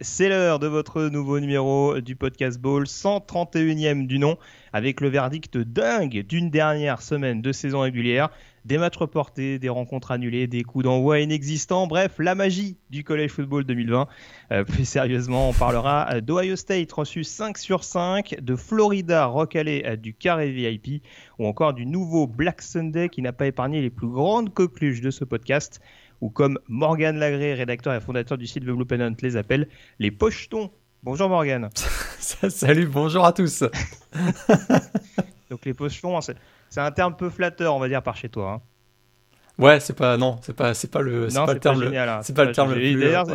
c'est l'heure de votre nouveau numéro du podcast Ball, 131e du nom, avec le verdict dingue d'une dernière semaine de saison régulière, des matchs reportés, des rencontres annulées, des coups d'envoi inexistants, bref, la magie du College Football 2020. Euh, plus sérieusement, on parlera d'Ohio State reçu 5 sur 5, de Florida recalé euh, du carré VIP, ou encore du nouveau Black Sunday qui n'a pas épargné les plus grandes coqueluches de ce podcast ou comme Morgan Lagré, rédacteur et fondateur du site The Blue Pennant, les appelle, les pochetons. Bonjour Morgan. Salut, bonjour à tous. Donc les pochetons, c'est un terme peu flatteur, on va dire, par chez toi. Hein. Ouais, c'est pas non, c'est pas c'est pas le c'est pas, le terme hein. c'est pas, le terme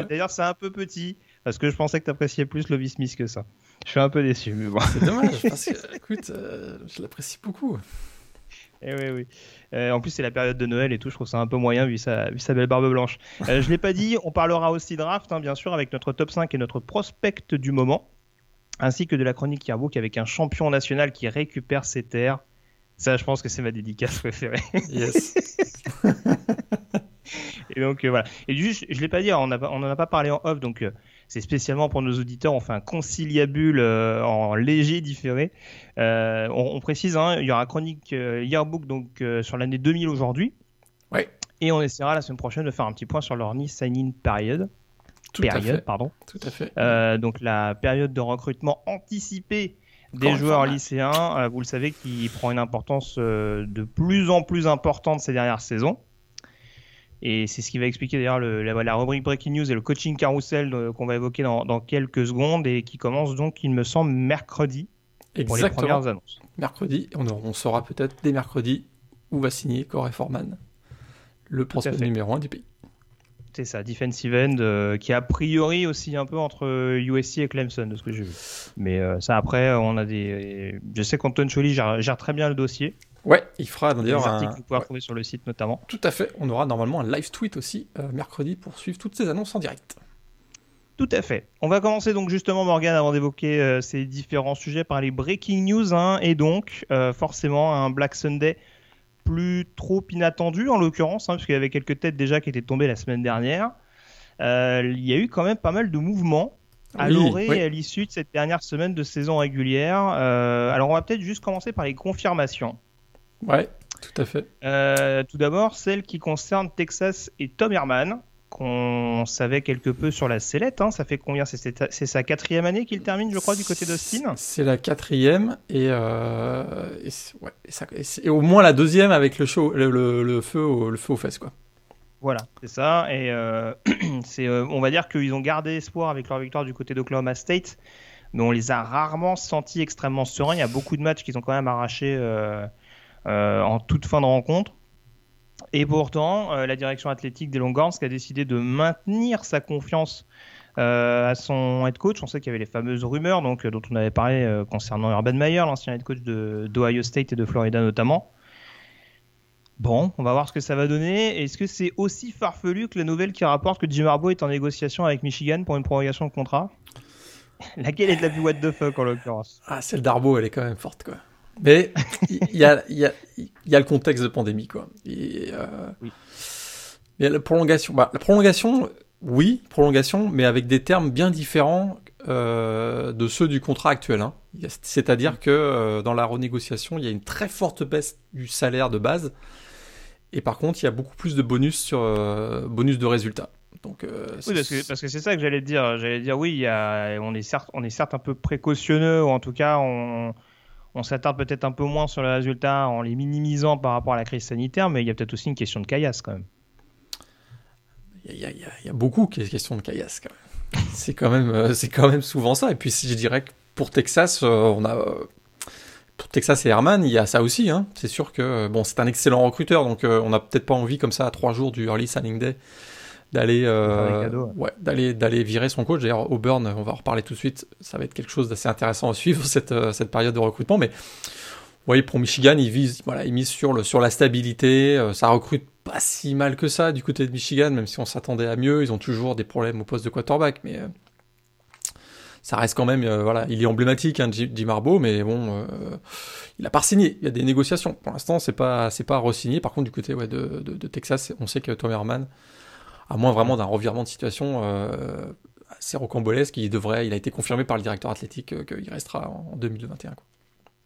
D'ailleurs, c'est un peu petit parce que je pensais que tu appréciais plus Lovie Smith que ça. Je suis un peu déçu, mais bon. C'est dommage parce que écoute, euh, je l'apprécie beaucoup. Eh oui, oui. Euh, en plus, c'est la période de Noël et tout. Je trouve ça un peu moyen vu sa, vu sa belle barbe blanche. Euh, je ne l'ai pas dit, on parlera aussi draft, hein, bien sûr, avec notre top 5 et notre prospect du moment, ainsi que de la chronique Yearbook avec un champion national qui récupère ses terres. Ça, je pense que c'est ma dédicace préférée. Yes. et donc, euh, voilà. Et juste, je ne l'ai pas dit, on n'en a pas parlé en off, donc c'est spécialement pour nos auditeurs. On fait un conciliabule euh, en léger différé. Euh, on, précise, hein, il y aura chronique euh, yearbook donc sur l'année 2000 aujourd'hui. Ouais. Et on essaiera la semaine prochaine de faire un petit point sur leur Nice sign-in period. Tout période, à fait. pardon. Tout à fait. donc la période de recrutement anticipé des joueurs lycéens, vous le savez, qui prend une importance de plus en plus importante ces dernières saisons. Et c'est ce qui va expliquer d'ailleurs la, la, rubrique Breaking News et le coaching carousel euh, qu'on va évoquer dans, quelques secondes et qui commence donc, il me semble, mercredi Exactement. pour les premières annonces. Mercredi, on, on saura peut-être dès mercredi où va signer Corey Foreman, le prospect numéro 1 du pays. C'est ça, defensive end, euh, qui a priori aussi un peu entre USC et Clemson, de ce que j'ai vu. Mais euh, ça, après, on a des. Je sais qu'Anton Choli gère, très bien le dossier. Ouais, il fera d'ailleurs un article que vous pouvez retrouver sur le site notamment. Tout à fait. On aura normalement un live tweet aussi euh, mercredi pour suivre toutes ces annonces en direct. Tout à fait. On va commencer donc justement Morgan avant d'évoquer euh, ces différents sujets par les breaking news hein, et donc euh, forcément un Black Sunday plus trop inattendu en l'occurrence hein, parce qu'il y avait quelques têtes déjà qui étaient tombées la semaine dernière. il y a eu quand même pas mal de mouvements à oui, à l'issue de cette dernière semaine de saison régulière. alors on va peut-être juste commencer par les confirmations. Ouais, tout à fait. Euh, tout d'abord, celle qui concerne Texas et Tom Herman, qu'on savait quelque peu sur la sellette. Hein. Ça fait combien? C'est sa quatrième année qu'il termine, je crois, du côté d'Austin? C'est la quatrième et, euh, et, au moins la deuxième avec le, show, le, feu, au, le feu aux fesses. Quoi. Voilà, c'est ça. Et euh, c'est, on va dire qu'ils ont gardé espoir avec leur victoire du côté d'Oklahoma State, mais on les a rarement sentis extrêmement sereins. Il y a beaucoup de matchs qu'ils ont quand même arrachés en toute fin de rencontre. Et pourtant, euh, la direction athlétique des Longhorns qui a décidé de maintenir sa confiance euh, à son head coach. On sait qu'il y avait les fameuses rumeurs donc, dont on avait parlé concernant Urban Meyer, l'ancien head coach d'Ohio State et de Florida notamment. Bon, on va voir ce que ça va donner. Est-ce que c'est aussi farfelu que la nouvelle qui rapporte que Jim Harbaugh est en négociation avec Michigan pour une prorogation de contrat? Laquelle est de la plus what the fuck en l'occurrence? Ah, celle d'Arbaugh, elle est quand même forte quoi. Mais il y a, y, a, y a, le contexte de pandémie, quoi. Et, euh, oui. Mais la prolongation, bah, la prolongation, oui, prolongation, mais avec des termes bien différents euh, de ceux du contrat actuel. Hein. C'est-à-dire que euh, dans la renégociation, il y a une très forte baisse du salaire de base. Et par contre, il y a beaucoup plus de bonus sur euh, bonus de résultats. Donc, oui, parce que, parce que c'est ça que j'allais dire. J'allais dire oui, il y a, on est certes, on est certes un peu précautionneux, ou en tout cas, on, on s'attarde peut-être un peu moins sur les résultats en les minimisant par rapport à la crise sanitaire, mais il y a peut-être aussi une question de caillasse quand même. Il y, a, beaucoup qui est question de caillasse quand même. c'est quand même, euh, quand même souvent ça. Et puis je dirais que pour Texas, euh, on a pour Texas et Herman, il y a ça aussi. Hein. C'est sûr que bon, c'est un excellent recruteur, donc euh, on n'a peut-être pas envie comme ça à trois jours du early signing day d'aller euh, ouais, d'aller d'aller virer son coach. D'ailleurs, Auburn, on va en reparler tout de suite. Ça va être quelque chose d'assez intéressant à suivre cette euh, cette période de recrutement. Mais Oui, pour Michigan, ils visent, voilà, ils misent sur le sur la stabilité. Euh, ça recrute pas si mal que ça du côté de Michigan, même si on s'attendait à mieux. Ils ont toujours des problèmes au poste de quarterback, mais euh, ça reste quand même, euh, voilà, il est emblématique, hein, Jim Marbeau, mais bon, il a pas signé. Il y a des négociations. Pour l'instant, c'est pas c'est pas re-signé. Par contre, du côté ouais, de, de, de, Texas, on sait que Tom Herman, à moins vraiment d'un revirement de situation assez rocambolesque, il devrait, il a été confirmé par le directeur athlétique qu'il restera en 2021. Quoi.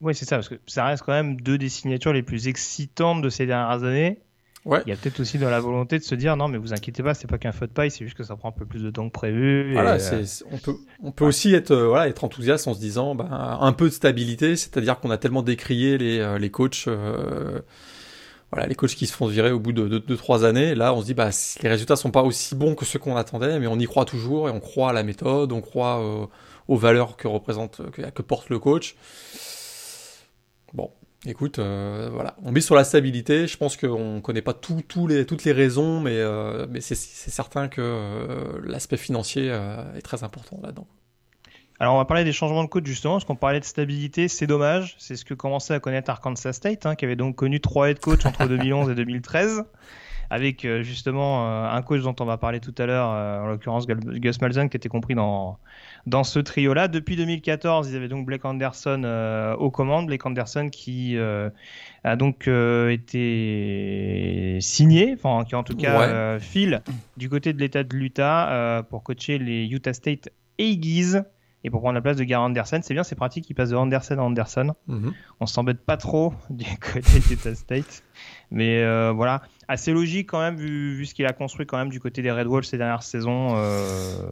Oui, c'est ça, parce que ça reste quand même deux des signatures les plus excitantes de ces dernières années. Ouais. Il y a peut-être aussi dans la volonté de se dire non, mais vous inquiétez pas, c'est pas qu'un feu de paille, c'est juste que ça prend un peu plus de temps que prévu. Voilà, euh, on peut, on peut aussi être, euh, voilà, être enthousiaste en se disant ben, un peu de stabilité, c'est-à-dire qu'on a tellement décrié les, euh, les coachs. Voilà, les coachs qui se font virer au bout de 2-3 années, là on se dit bah les résultats sont pas aussi bons que ceux qu'on attendait, mais on y croit toujours et on croit à la méthode, on croit aux valeurs que représente, que, porte le coach. Bon, écoute, euh, voilà, on mise sur la stabilité. Je pense qu'on connaît pas toutes les raisons, mais, euh, mais c'est certain que euh, l'aspect financier est très important là-dedans. Alors on va parler des changements de coach justement, parce qu'on parlait de stabilité, c'est dommage, c'est ce que commençait à connaître Arkansas State, hein, qui avait donc connu trois head coach entre 2011 et 2013 avec euh, justement euh, un coach dont on va parler tout à l'heure, euh, en l'occurrence Gus Malzahn, qui était compris dans, dans ce trio-là. Depuis 2014, ils avaient donc Blake Anderson aux commandes. Blake Anderson qui a donc été signé, enfin qui en tout cas file du côté de l'État de l'Utah pour coacher les Utah State Aggies et pour prendre la place de Gary Anderson. C'est bien, c'est pratique, il passe de Anderson à Anderson. Mm-hmm. On s'embête pas trop du côté d'Utah State. Mais euh, voilà, assez logique quand même, vu, vu ce qu'il a construit quand même du côté des Red Wolves ces dernières saisons. Euh.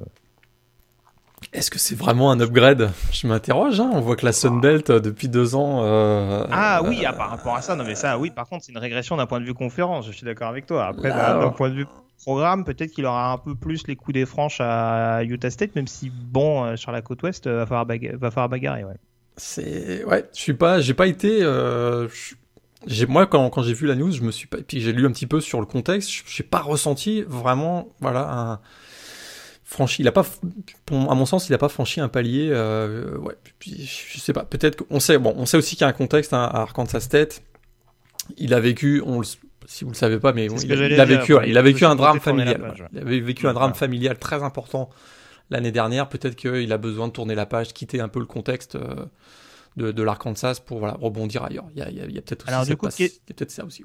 Est-ce que c'est vraiment un upgrade? Je m'interroge. Hein. On voit que la Sunbelt euh, depuis deux ans. ah oui, par rapport à ça, non mais ça, oui. Par contre, c'est une régression d'un point de vue conférence. Je suis d'accord avec toi. Après, d'un point de vue programme, peut-être qu'il aura un peu plus les coups des franches à Utah State, même si bon, sur la côte ouest, va falloir, va falloir bagarrer. Ouais. C'est ouais, je suis pas, j'ai pas été moi quand, quand j'ai vu la news, je me suis pas, puis j'ai lu un petit peu sur le contexte, j'ai pas ressenti vraiment, voilà, franchi. Il a pas, à mon sens, il a pas franchi un palier. Euh, ouais, je sais pas. Peut-être qu'on sait. Bon, on sait aussi qu'il y a un contexte hein, à Arkansas State. Il a vécu, on si vous le savez pas, mais il, a vécu, il a vécu un drame familial. Il avait vécu un drame familial très important l'année dernière. Peut-être qu'il a besoin de tourner la page, quitter un peu le contexte. Euh, de, de l'Arkansas pour voilà, rebondir ailleurs. Il y a, y a, peut-être peut ça aussi.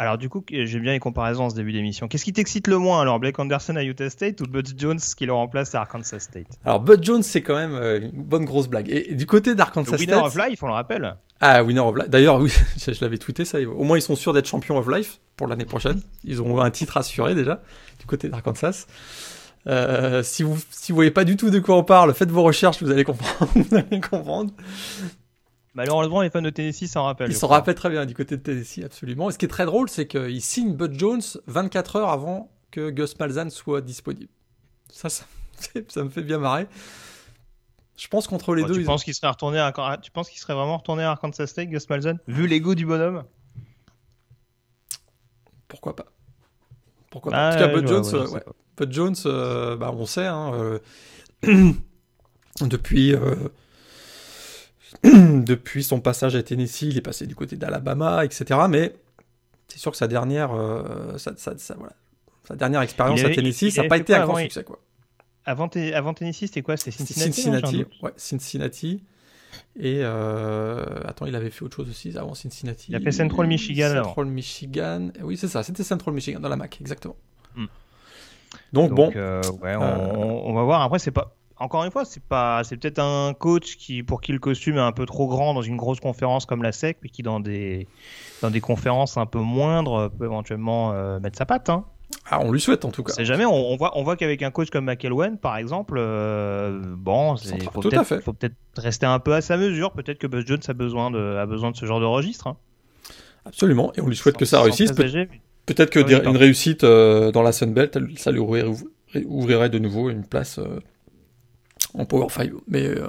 Alors du coup, j'aime bien les comparaisons en ce début d'émission. Qu'est-ce qui t'excite le moins alors, Blake Anderson à Utah State ou Bud Jones qui le remplace à Arkansas State? Alors Bud Jones, c'est quand même euh, une bonne grosse blague. Et, du côté d'Arkansas State, Winner of Life, on le rappelle. Ah, Winner of Life. D'ailleurs, oui, je, l'avais tweeté ça. Au moins, ils sont sûrs d'être champions of Life pour l'année prochaine. Ils ont un titre assuré déjà du côté d'Arkansas. Euh, si vous si vous voyez pas du tout de quoi on parle, faites vos recherches, vous allez comprendre. vous allez comprendre. Malheureusement, les fans de Tennessee s'en rappellent. Ils s'en rappellent très bien du côté de Tennessee, absolument. Et ce qui est très drôle, c'est qu'il signe Bud Jones 24 heures avant que Gus Malzahn soit disponible. Ça, ça, ça me fait bien marrer. Je pense qu'entre les deux. Tu penses qu'il serait retourné à... Tu penses qu'il serait vraiment retourné à Arkansas State, Gus Malzahn, vu l'ego du bonhomme? Pourquoi pas Pourquoi pas En tout cas, Bud Jones, euh, Bud Jones euh, bah, on sait, hein, euh, depuis Depuis son passage à Tennessee, il est passé du côté d'Alabama, etc. Mais c'est sûr que sa dernière, euh, sa, dernière expérience à Tennessee, ça n'a pas été un grand succès. Quoi. Avant, avant Tennessee, c'était quoi? C'était Cincinnati Cincinnati, ouais, Cincinnati. Et euh, attends, il avait fait autre chose aussi avant Cincinnati. Il a fait Central Michigan. Central Michigan. Oui, c'est ça, c'était Central Michigan dans la MAC, exactement. Hmm. Donc, bon. Euh, ouais, on, on, va voir. Après, c'est pas encore une fois, c'est pas, c'est peut-être un coach qui, pour qui le costume est un peu trop grand dans une grosse conférence comme la SEC, mais qui dans des, dans des conférences un peu moindres peut éventuellement euh, mettre sa patte. Hein. Ah, on lui souhaite en tout cas. C'est jamais. On, voit, on voit qu'avec un coach comme McElwain, par exemple, euh, bon, il faut peut-être, rester un peu à sa mesure. Peut-être que Buzz Jones a besoin de, a besoin de ce genre de registre. Hein. Absolument, et on lui souhaite que ça réussisse. peut-être que une réussite euh, dans la Sunbelt, ça lui ouvrirait, de nouveau une place en Power 5. Mais, euh,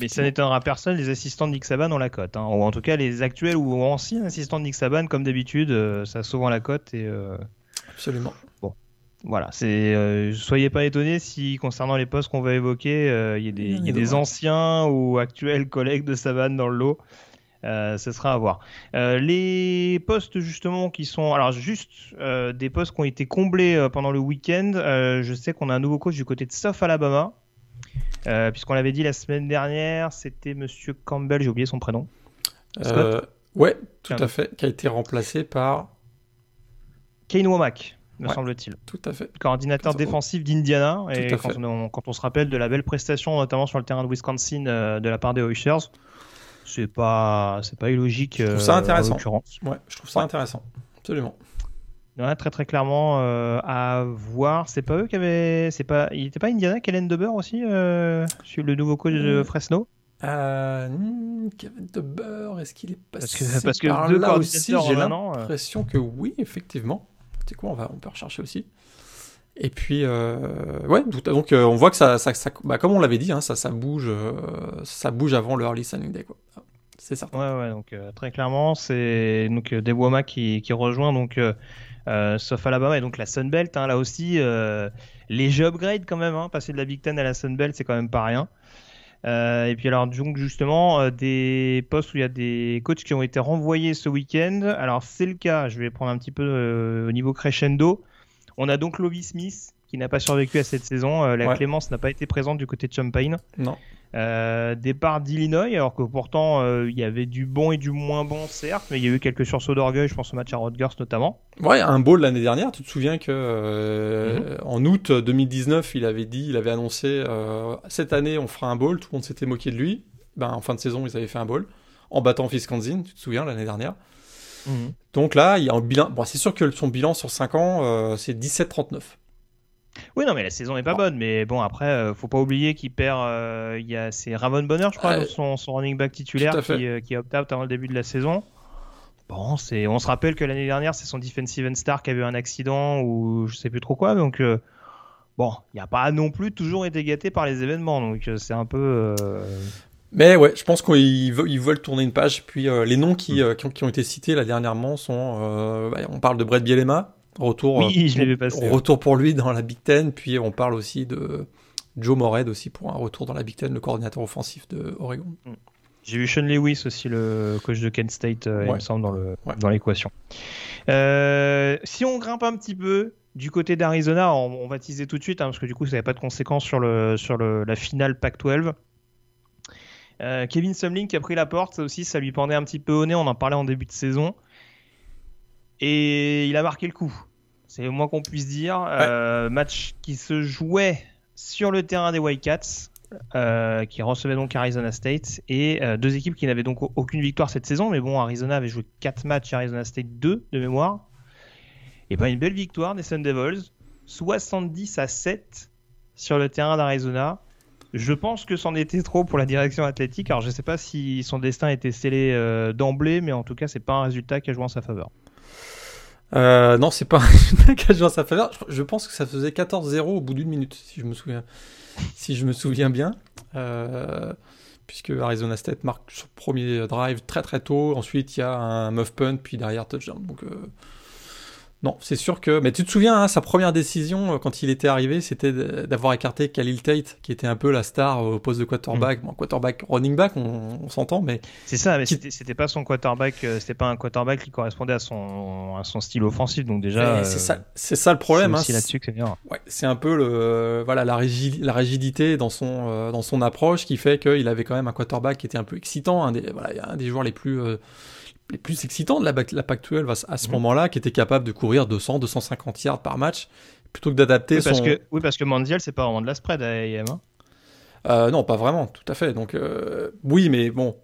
mais ça n'étonnera personne, les assistants de Nick Saban ont la cote. Hein. Ou en tout cas, les actuels ou anciens assistants de Nick Saban, comme d'habitude, euh, ça a souvent la cote. Et, euh, Absolument. Bon. Voilà, c'est soyez pas étonnés si concernant les postes qu'on va évoquer, il y a des, y a des anciens ou actuels collègues de Saban dans le lot. Euh, ce sera à voir. Euh, les postes justement qui sont, alors juste euh, des postes qui ont été comblés euh, pendant le week-end. Euh, je sais qu'on a un nouveau coach du côté de South Alabama, Euh, puisqu'on l'avait dit la semaine dernière, c'était Monsieur Campbell, j'ai oublié son prénom. Euh, ouais, tout Tiens. à fait, qui a été remplacé par. Kane Womack, me Ouais. semble-t-il. Tout à fait. coordinateur défensif d'Indiana. Et quand on, quand on se rappelle de la belle prestation, notamment sur le terrain de Wisconsin euh, de la part des Oilers, c'est pas, c'est pas illogique. trouve ça euh, intéressant. En l'occurrence. Ouais, je trouve ça Ouais. intéressant. Absolument. Ouais, très très clairement euh, à voir. C'est pas eux qui avaient, c'est pas, il était pas Indiana, Kellen Deber aussi, euh, sur le nouveau coach de. Fresno? Euh, Kevin de Beurre, est-ce qu'il est passé Parce que parce que par deux là aussi? J'ai l'impression que oui, effectivement. C'est quoi, on va, on peut rechercher aussi. Et puis, euh, ouais, donc euh, on voit que ça, ça, bah, comme on l'avait dit, hein, ça, bouge, euh, ça bouge avant le early day. C'est ça. Ouais, donc très clairement, c'est donc Dewama qui, rejoint donc South Alabama et donc la Sun Belt. hein, là aussi, léger upgrade quand même. Hein, passer de la Big Ten à la Sun Belt, c'est quand même pas rien. Euh, et puis alors donc justement euh, des postes où il y a des coachs qui ont été renvoyés ce week-end. Alors c'est le cas. Je vais prendre un petit peu euh, au niveau crescendo. On a donc Lovie Smith qui n'a pas survécu à cette saison. La Ouais. Clémence n'a pas été présente du côté de Champaign. Non. Euh, départ d'Illinois, alors que pourtant euh, il y avait du bon et du moins bon, certes, mais il y a eu quelques sursauts d'orgueil, je pense au match à Rutgers notamment. Ouais, un bowl l'année dernière. Tu te souviens que euh, Mhm. en août 2019, il avait dit, il avait annoncé cette année on fera un bowl. Tout le monde s'était moqué de lui. Ben en fin de saison, ils avaient fait un bowl en battant Wisconsin. Tu te souviens l'année dernière. Donc là, il y a un bilan. Bon, c'est sûr que son bilan sur 5 ans, c'est 17-39. Oui, non, mais la saison est pas Bon. bonne, mais bon, après, euh, faut pas oublier qu'il perd. euh, Il y a c'est Ramon Bonner, je crois, Ouais. son, son running back titulaire qui, euh, qui opt-out avant le début de la saison. Bon, c'est, on se rappelle que l'année dernière, c'est son defensive end star qui a eu un accident ou je sais plus trop quoi, donc euh, bon, il n'y a pas non plus toujours été gâté par les événements, donc euh, c'est un peu. euh, Mais ouais, je pense qu'ils veulent, tourner une page. Puis euh, les noms qui, euh, qui, ont, qui ont été cités là dernièrement sont. euh, bah, on parle de Brett Bielema, retour, Oui, euh, je retour pour lui dans la Big Ten. Puis on parle aussi de Joe Morehead aussi pour un retour dans la Big Ten, le coordinateur offensif de Oregon. J'ai vu Sean Lewis aussi, le coach de Kent State, euh, il me semble, dans le Ouais. dans l'équation. Euh, si on grimpe un petit peu du côté d'Arizona, on, on va teaser tout de suite, hein, parce que du coup, ça n'avait pas de conséquences sur, le, sur le, la finale Pac-12. Euh, Kevin Sumlin qui a pris la porte, ça aussi, ça lui pendait un petit peu au nez, on en parlait en début de saison. Et il a marqué le coup. C'est le moins qu'on puisse dire. Euh, match qui se jouait sur le terrain des Wildcats, euh, qui recevait donc Arizona State, et euh, deux équipes qui n'avaient donc au- aucune victoire cette saison. Mais bon, Arizona avait joué 4 matchs, Arizona State 2 de mémoire. Et ben une belle victoire des Sun Devils, 70 à 7 sur le terrain d'Arizona. Je pense que c'en était trop pour la direction athlétique. Alors je sais pas si son destin était scellé d'emblée, mais en tout cas c'est pas un résultat qui a joué en sa faveur. Euh, non, c'est pas un cas joué en sa faveur. Je, je pense que ça faisait 14-0 au bout d'une minute, si je me souviens, si je me souviens bien. Euh, puisque Arizona State marque son premier drive très très tôt. Ensuite, il y a un muff punt, puis derrière touchdown. Donc, euh, non, c'est sûr que. Mais tu te souviens, hein, sa première décision euh, quand il était arrivé, c'était d'avoir écarté Khalil Tate, qui était un peu la star au poste de quarterback. Bon, quarterback, running back, on, on s'entend, mais C'est ça, mais Qui- c'était pas son quarterback, euh, c'était pas un quarterback qui correspondait à son, à son style offensif. Donc déjà, euh, c'est ça, c'est ça le problème. c'est hein, là-dessus que c'est bien. Ouais, c'est un peu le voilà la, rigi- la rigidité dans son euh, dans son approche qui fait qu'il avait quand même un quarterback qui était un peu excitant, un des voilà un des joueurs les plus euh, les plus excitants de la, la Pac-12 à, à ce Mhm. moment-là, qui était capable de courir 200 250 yards par match plutôt que d'adapter Oui, parce son que, oui, parce que Mandiel, c'est pas vraiment de la spread à AM. hein. Euh, non pas vraiment tout à fait donc euh, oui mais bon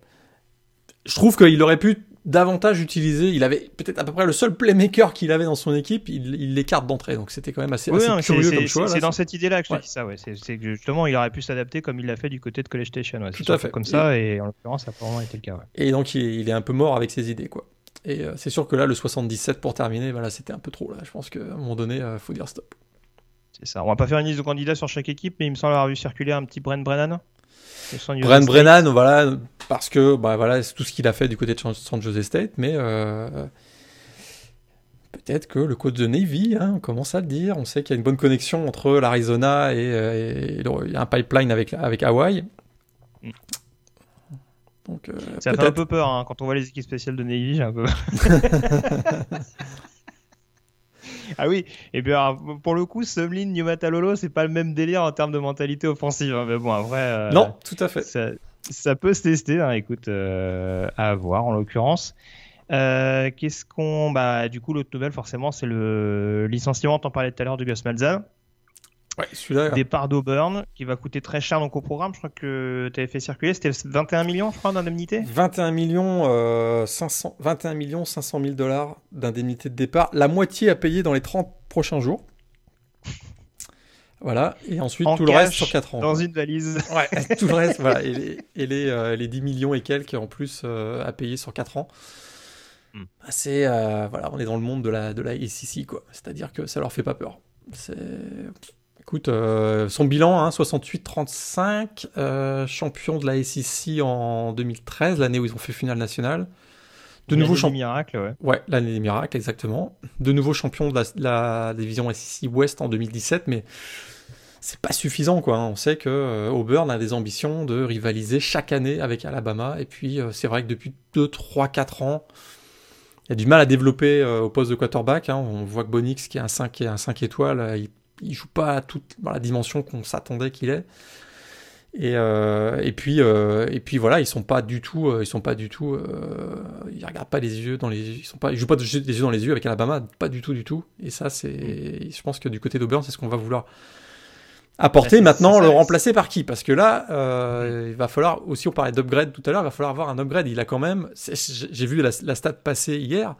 je trouve qu'il aurait pu davantage utiliser il avait peut-être à peu près le seul playmaker qu'il avait dans son équipe il l'écarte d'entrée donc c'était quand même assez, Oui, assez non, curieux comme choix c'est- dans cette idée-là que je Ouais. dis ça. Ouais. C'est que justement, il aurait pu s'adapter comme il l'a fait du côté de College Station. Ouais. Tout à fait. Comme ça, et en l'occurrence, ça a pas vraiment été le cas. Et donc il, il est un peu mort avec ses idées quoi. Et euh, c'est sûr que là le 77 pour terminer, voilà, c'était un peu trop là. Je pense qu'à un moment donné, euh, faut dire stop. C'est ça. On va pas faire une liste de candidats sur chaque équipe, mais il me semble avoir vu circuler un petit Brent Brennan. State. Brennan, voilà, parce que bah voilà, c'est tout ce qu'il a fait du côté de San- Jose State, mais euh, peut-être que le coach de Navy, hein, on commence à le dire. On sait qu'il y a une bonne connexion entre l'Arizona et, euh, et le- il y a un pipeline avec avec Hawaï. Donc, euh, ça fait un peu peur hein. quand on voit les équipes spéciales de Navy, j'ai un peu. ah oui, et bien pour le coup, Sumlin, Numatalolo, c'est pas le même délire en termes de mentalité offensive. Hein. Mais bon, après. Euh, non, tout à fait. Ça, ça peut se tester, hein. écoute, euh, à voir en l'occurrence. Euh, qu'est-ce qu'on. Bah, du coup, l'autre nouvelle, forcément, c'est le licenciement, t'en parlais tout à l'heure, de Gus Malzahn. Ouais, celui-là. Départ d'Auburn, qui va coûter très cher donc au programme. Je crois que tu avais fait circuler, c'était 21 millions, je crois, d'indemnité 21 millions, euh, 500, 21 millions 500 000 dollars d'indemnité de départ. La moitié à payer dans les 30 prochains jours. Voilà, et ensuite tout le reste sur 4 ans. Dans une valise. Ouais, tout le reste, voilà. Et les, et les, euh, les 10 millions et quelques en plus euh, à payer sur 4 ans. Hmm. Bah, c'est, euh, voilà, on est dans le monde de la, de la SEC, quoi. C'est-à-dire que ça leur fait pas peur. C'est. Écoute, euh, son bilan, hein, 68-35, euh, champion de la SEC en 2013, l'année où ils ont fait finale nationale. De nouveau champion. miracles, ouais. Ouais, l'année des miracles, exactement. De nouveau champion de la, la, division SEC West en 2017, mais c'est pas suffisant, quoi. Hein. On sait que euh, Auburn a des ambitions de rivaliser chaque année avec Alabama, et puis c'est vrai que depuis 2, 3, 4 ans, il y a du mal à développer au poste de quarterback. Hein. On voit que Bonix, qui est un 5, et un 5 étoiles, il il joue pas à toute dans la dimension qu'on s'attendait qu'il est. Et, euh, et puis euh, et puis voilà, ils sont pas du tout, euh, ils sont pas du tout, ils regardent pas les yeux dans les, ils sont pas, ils jouent pas des yeux dans les yeux avec Alabama, pas du tout du tout. Et ça c'est, je pense que du côté d'Auburn, c'est ce qu'on va vouloir apporter. Maintenant, le remplacer par qui? Parce que là, il va falloir aussi, on parlait d'upgrade tout à l'heure, il va falloir avoir un upgrade. Il a quand même, j'ai vu la, la, stat passer hier,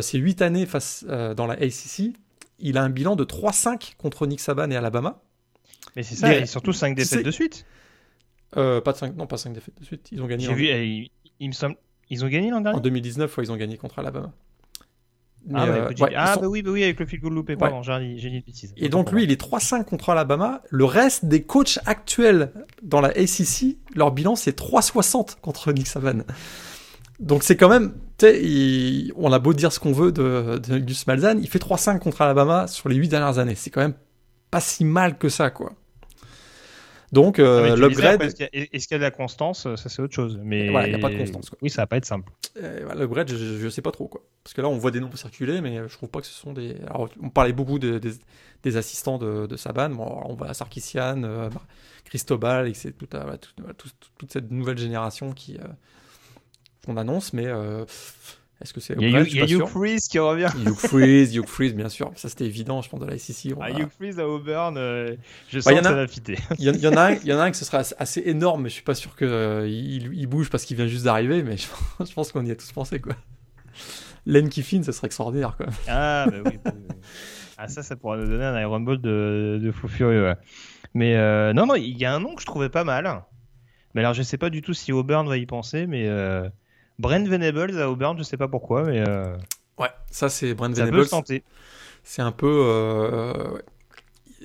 c'est 8 années face dans la ACC il a un bilan de 3-5 contre Nick Saban et Alabama. Mais c'est ça, et surtout 5 défaites de suite. Euh, pas de 5, non, pas 5 défaites de suite. Ils ont gagné. J'ai vu, eh, il, me semble, ils ont gagné l'an dernier. En 2019, ils ont gagné contre Alabama. Mais ah, bah, euh, ouais, ah bah oui, bah oui, avec le field goal loupé, pardon, j'ai dit une bêtise. Et donc lui, il est 3-5 contre Alabama. Le reste des coachs actuels dans la ACC, leur bilan c'est 3-60 contre Nick Saban. Donc c'est quand même, tu sais, on a beau dire ce qu'on veut de, de Gus Malzahn, il fait 3-5 contre Alabama sur les 8 dernières années. C'est quand même pas si mal que ça, quoi. Donc euh, l'upgrade. Est-ce qu'il y, a de la constance? Ça c'est autre chose. Mais il n'y a pas de constance. Oui, ça va pas être simple. Euh, l'upgrade, je, je, sais pas trop quoi. Parce que là, on voit des noms circuler, mais je trouve pas que ce sont des. Alors, on parlait beaucoup de, des, des, assistants de, de Saban. Bon, on voit Sarkissian, euh, Cristobal, et c'est toute, cette nouvelle génération qui qu'on annonce, mais euh, est-ce que c'est Il y a, Hugh Freeze qui revient. Hugh Freeze, Hugh Freeze, bien sûr. Ça, c'était évident, je pense, de la SEC. Ah, Hugh Freeze à Auburn, euh, je bah, sens que ça va fitter. Il y, en a un, il y en a un que ce sera assez énorme, mais je suis pas sûr qu'il euh, il, bouge parce qu'il vient juste d'arriver, mais je, je pense qu'on y a tous pensé, quoi. Len Kiffin, ça serait extraordinaire, quoi. Ah, bah oui. Bah ah, ça, ça pourrait nous donner un Iron Ball de, de fou furieux, Mais non, non, il y a un nom que je trouvais pas mal. Mais alors, je sais pas du tout si Auburn va y penser, mais Brent Venables à Auburn, je sais pas pourquoi, mais. Euh... Ouais, ça c'est Brent ça Venables. C'est un peu. Euh...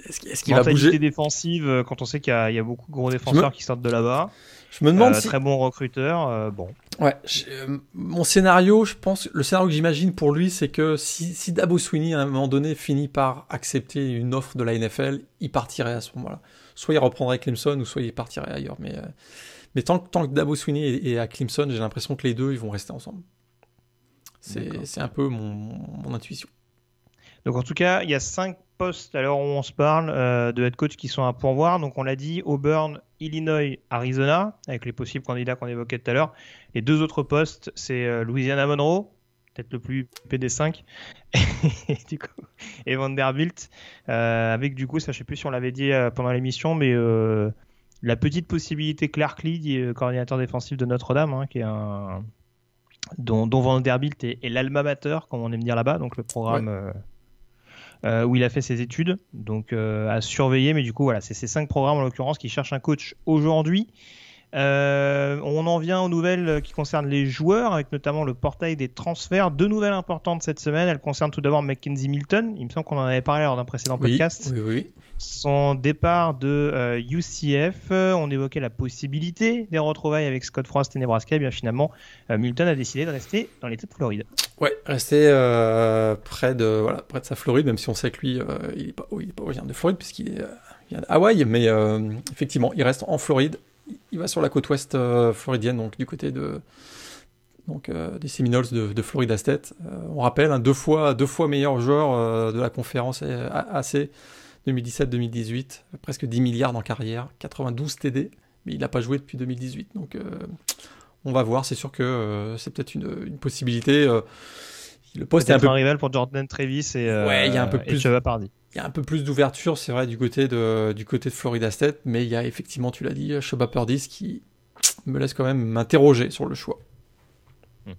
Est-ce qu'il va bouger? défensive euh, quand on sait qu'il y, y, a beaucoup de gros défenseurs qui sortent de là-bas. Je me demande euh, si... Très bon recruteur, euh, bon. Ouais, mon scénario, je pense, le scénario que j'imagine pour lui, c'est que si, si Dabo Sweeney, à un moment donné, finit par accepter une offre de la NFL, il partirait à ce moment-là. Soit il reprendrait Clemson, ou soit il partirait ailleurs. Mais mais tant, tant que Dabo Sweeney est, à Clemson, j'ai l'impression que les deux, ils vont rester ensemble. C'est un peu mon, mon, intuition. Donc en tout cas, il y a cinq postes à l'heure où on se parle euh, de head coach qui sont à pourvoir. Donc on l'a dit, Auburn, Illinois, Arizona, avec les possibles candidats qu'on évoquait tout à l'heure. Les deux autres postes, c'est euh, Louisiana Monroe, peut-être le plus PD5, et, du coup, et Vanderbilt, euh, avec du coup, ça je sais plus si on l'avait dit euh, pendant l'émission, mais la petite possibilité Clark Lee, euh, coordinateur défensif de Notre-Dame, hein, qui est un dont, dont Vanderbilt est, est l'alma mater, comme on aime dire là-bas, donc le programme ouais. euh, euh, où il a fait ses études, donc euh, à surveiller. Mais du coup, voilà, c'est ces cinq programmes en l'occurrence qui cherchent un coach aujourd'hui. Euh, on en vient aux nouvelles qui concernent les joueurs, avec notamment le portail des transferts. Deux nouvelles importantes cette semaine. Elles concernent tout d'abord Mackenzie Milton. Il me semble qu'on en avait parlé lors d'un précédent oui, podcast. Oui, oui. Son départ de euh, UCF, on évoquait la possibilité des retrouvailles avec Scott Frost et Nebraska. Et bien finalement, euh, Milton a décidé de rester dans l'État de Floride. Ouais, rester euh, près de voilà près de sa Floride, même si on sait que lui, il est pas, originaire de Floride puisqu'il est, vient d'Hawaï, mais effectivement, il reste en Floride il va sur la côte ouest floridienne, donc du côté de donc des Seminoles de, Florida State. on rappelle, un deux fois deux fois meilleur joueur de la conférence AC 2017-2018, presque 10 milliards en carrière, 92 TD, mais il n'a pas joué depuis 2018. Donc on va voir, c'est sûr que c'est peut-être une, une, possibilité le poste est un peu un rival pour Jordan Travis et euh, ouais, il y a un peu plus Il y a un peu plus d'ouverture, c'est vrai, du côté de du côté de Florida State, mais il y a effectivement, tu l'as dit, Shoba Purdis qui me laisse quand même m'interroger sur le choix. Hmm.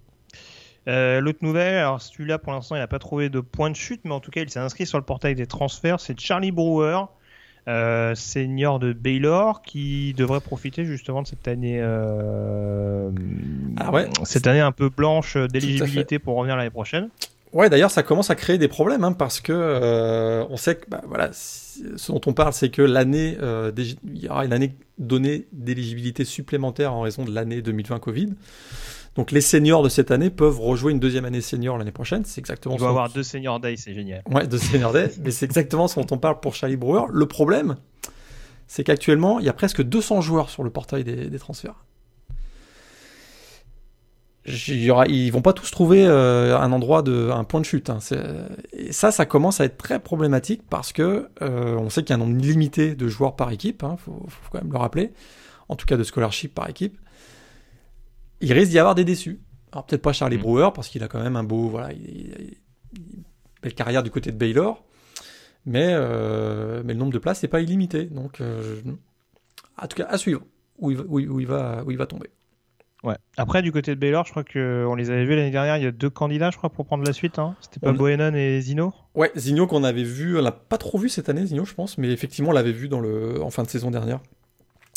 Euh, L'autre nouvelle, alors celui-là pour l'instant il n'a pas trouvé de point de chute, mais en tout cas il s'est inscrit sur le portail des transferts, c'est Charlie Brewer, euh, senior de Baylor qui devrait profiter justement de cette année euh, ah ouais. cette année un peu blanche d'éligibilité pour revenir l'année prochaine. Ouais, d'ailleurs, ça commence à créer des problèmes hein, parce que euh, on sait que bah, voilà, ce dont on parle, c'est que l'année, il y aura une année donnée d'éligibilité supplémentaire en raison de l'année 2020 Covid. Donc les seniors de cette année peuvent rejouer une deuxième année senior l'année prochaine. C'est exactement. Il doit avoir deux seniors day, c'est génial. Ouais, deux seniors day, mais c'est exactement ce dont on parle pour Charlie Brewer. Le problème, c'est qu'actuellement, il y a presque 200 joueurs sur le portail des, transferts. Y aura, ils vont pas tous trouver euh, un endroit de, un point de chute. Hein. Et ça, ça commence à être très problématique parce que euh, on sait qu'il y a un nombre limité de joueurs par équipe. Hein, faut, faut quand même le rappeler. En tout cas, de scholarship par équipe il risque d'y avoir des déçus. Alors peut-être pas Charlie mm. Brewer parce qu'il a quand même un beau, voilà, il, belle carrière du côté de Baylor, mais euh, mais le nombre de places n'est pas illimité. Donc, en tout cas, à suivre où il, va, où, il va, où il va tomber. Ouais. Après, du côté de Baylor, je crois qu'on les avait vus l'année dernière. Il y a deux candidats, je crois, pour prendre la suite. Hein. C'était pas on... et Zino? Ouais, Zino qu'on avait vu. On l'a pas trop vu cette année, Zino, je pense, mais effectivement, on l'avait vu dans le... en fin de saison dernière.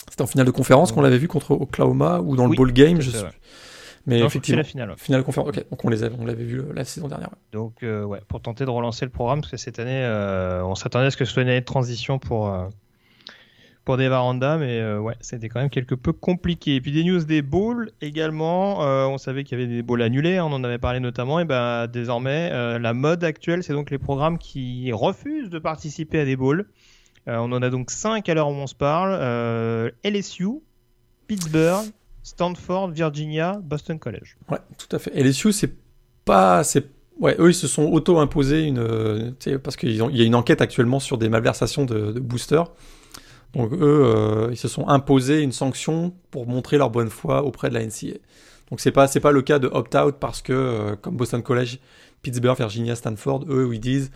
C'était en finale de conférence qu'on l'avait vu contre Oklahoma ou dans le bowl game, je suis. Mais effectivement, la finale. Finale conférence. Ok, donc on les on l'avait vu la saison dernière. Donc euh, ouais, pour tenter de relancer le programme, parce que cette année, euh, on s'attendait à ce que ce soit une année de transition pour euh, pour des Varanda, mais ouais, c'était quand même quelque peu compliqué. Et puis des news des bowls également. on savait qu'il y avait des bowls annulés, hein, on en avait parlé notamment. Et ben désormais, la mode actuelle, c'est donc les programmes qui refusent de participer à des bowls. Euh, on en a donc 5 à l'heure où on se parle. Euh, LSU, Pittsburgh, Stanford, Virginia, Boston College. Ouais, tout à fait. LSU, c'est pas. Ouais, eux, ils se sont auto-imposés une. Euh, parce qu'il y a une enquête actuellement sur des malversations de, boosters. Donc, eux, ils se sont imposés une sanction pour montrer leur bonne foi auprès de la NCA. Donc, c'est pas, pas le cas de opt-out parce que, comme Boston College, Pittsburgh, Virginia, Stanford, eux, ils disent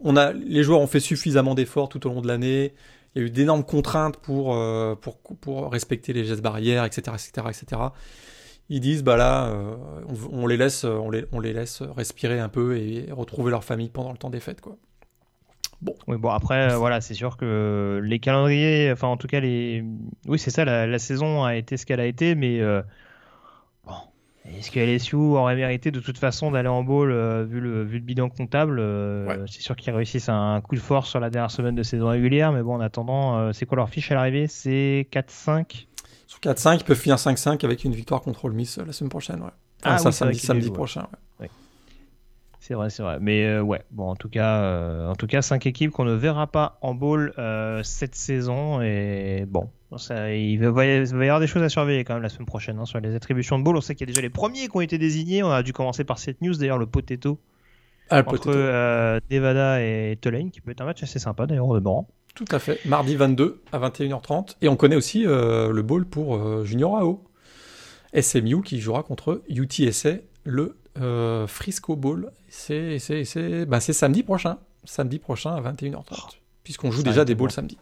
on a, les joueurs ont fait suffisamment d'efforts tout au long de l'année. Il y a eu d'énormes contraintes pour, euh, pour, respecter les gestes barrières, etc., etc., etc. Ils disent, bah là, euh, on, les laisse, on les, on les laisse respirer un peu et retrouver leur famille pendant le temps des fêtes, quoi. Bon. Oui, bon après, euh, voilà, c'est sûr que les calendriers, enfin en tout cas les, oui c'est ça, la, saison a été ce qu'elle a été, mais est-ce que LSU aurait mérité de toute façon d'aller en bowl euh, vu, le, vu le bilan comptable euh, C'est sûr qu'ils réussissent un coup de force sur la dernière semaine de saison régulière, mais bon, en attendant, euh, c'est quoi leur fiche à l'arrivée? C'est 4-5 Sur 4-5, ils peuvent finir 5-5 avec une victoire contre le Miss la semaine prochaine. Ouais. ah, ça, samedi, samedi prochain. C'est vrai, c'est vrai. Mais ouais, bon, en tout cas, en tout cas, cinq équipes qu'on ne verra pas en bowl cette saison. Et bon, il, va, y avoir des choses à surveiller quand même la semaine prochaine hein, sur les attributions de bowl. On sait qu'il y a déjà les premiers qui ont été désignés. On a dû commencer par cette news d'ailleurs, le potato ah, entre euh, Nevada et Tulane, qui peut être un match assez sympa d'ailleurs au demeurant. Tout à fait. Mardi 22 à 21h30. Et on connaît aussi euh, le bowl pour euh, Junior AO. SMU qui jouera contre UTSA le Frisco Bowl. C'est bah, samedi prochain. Samedi prochain à 21h30. Puisqu'on joue déjà des bowls samedi.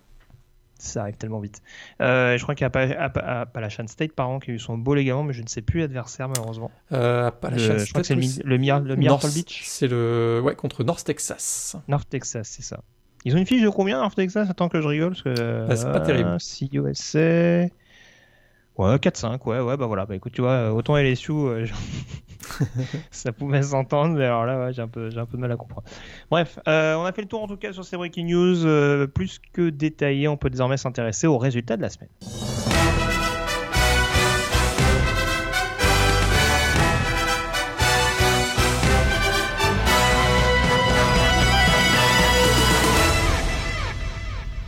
Ça arrive tellement vite. Euh, je crois qu'il y a Appalachian State, par qui a eu son beau également, mais je ne sais plus l'adversaire, malheureusement. Euh, Appalachian je crois que c'est le, le, le Miracle Beach. C'est le. Ouais, contre North Texas. North Texas, c'est ça. Ils ont une fiche de combien, North Texas? Attends que je rigole. Parce que, bah, c'est pas terrible. CUSA. Ouais, 4-5, ouais, ouais, bah voilà. Bah écoute, tu vois, autant LSU, euh, ça pouvait s'entendre, mais alors là, j'ai un, peu, un peu de mal à comprendre. Bref, euh, on a fait le tour en tout cas sur ces breaking news. Euh, plus que détaillé, on peut désormais s'intéresser aux résultats de la semaine.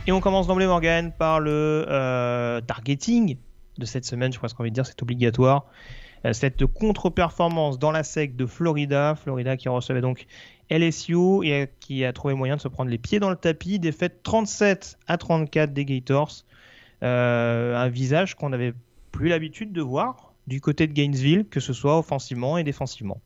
Et on commence d'emblée, Morgan, par le targeting de cette semaine, je crois qu'on envie de dire, c'est obligatoire. Euh, cette contre-performance dans la sec de Florida, Florida qui recevait donc LSU et qui a trouvé moyen de se prendre les pieds dans le tapis, défaite 37 à 34 des Gators, euh, un visage qu'on n'avait plus l'habitude de voir du côté de Gainesville, que ce soit offensivement et défensivement.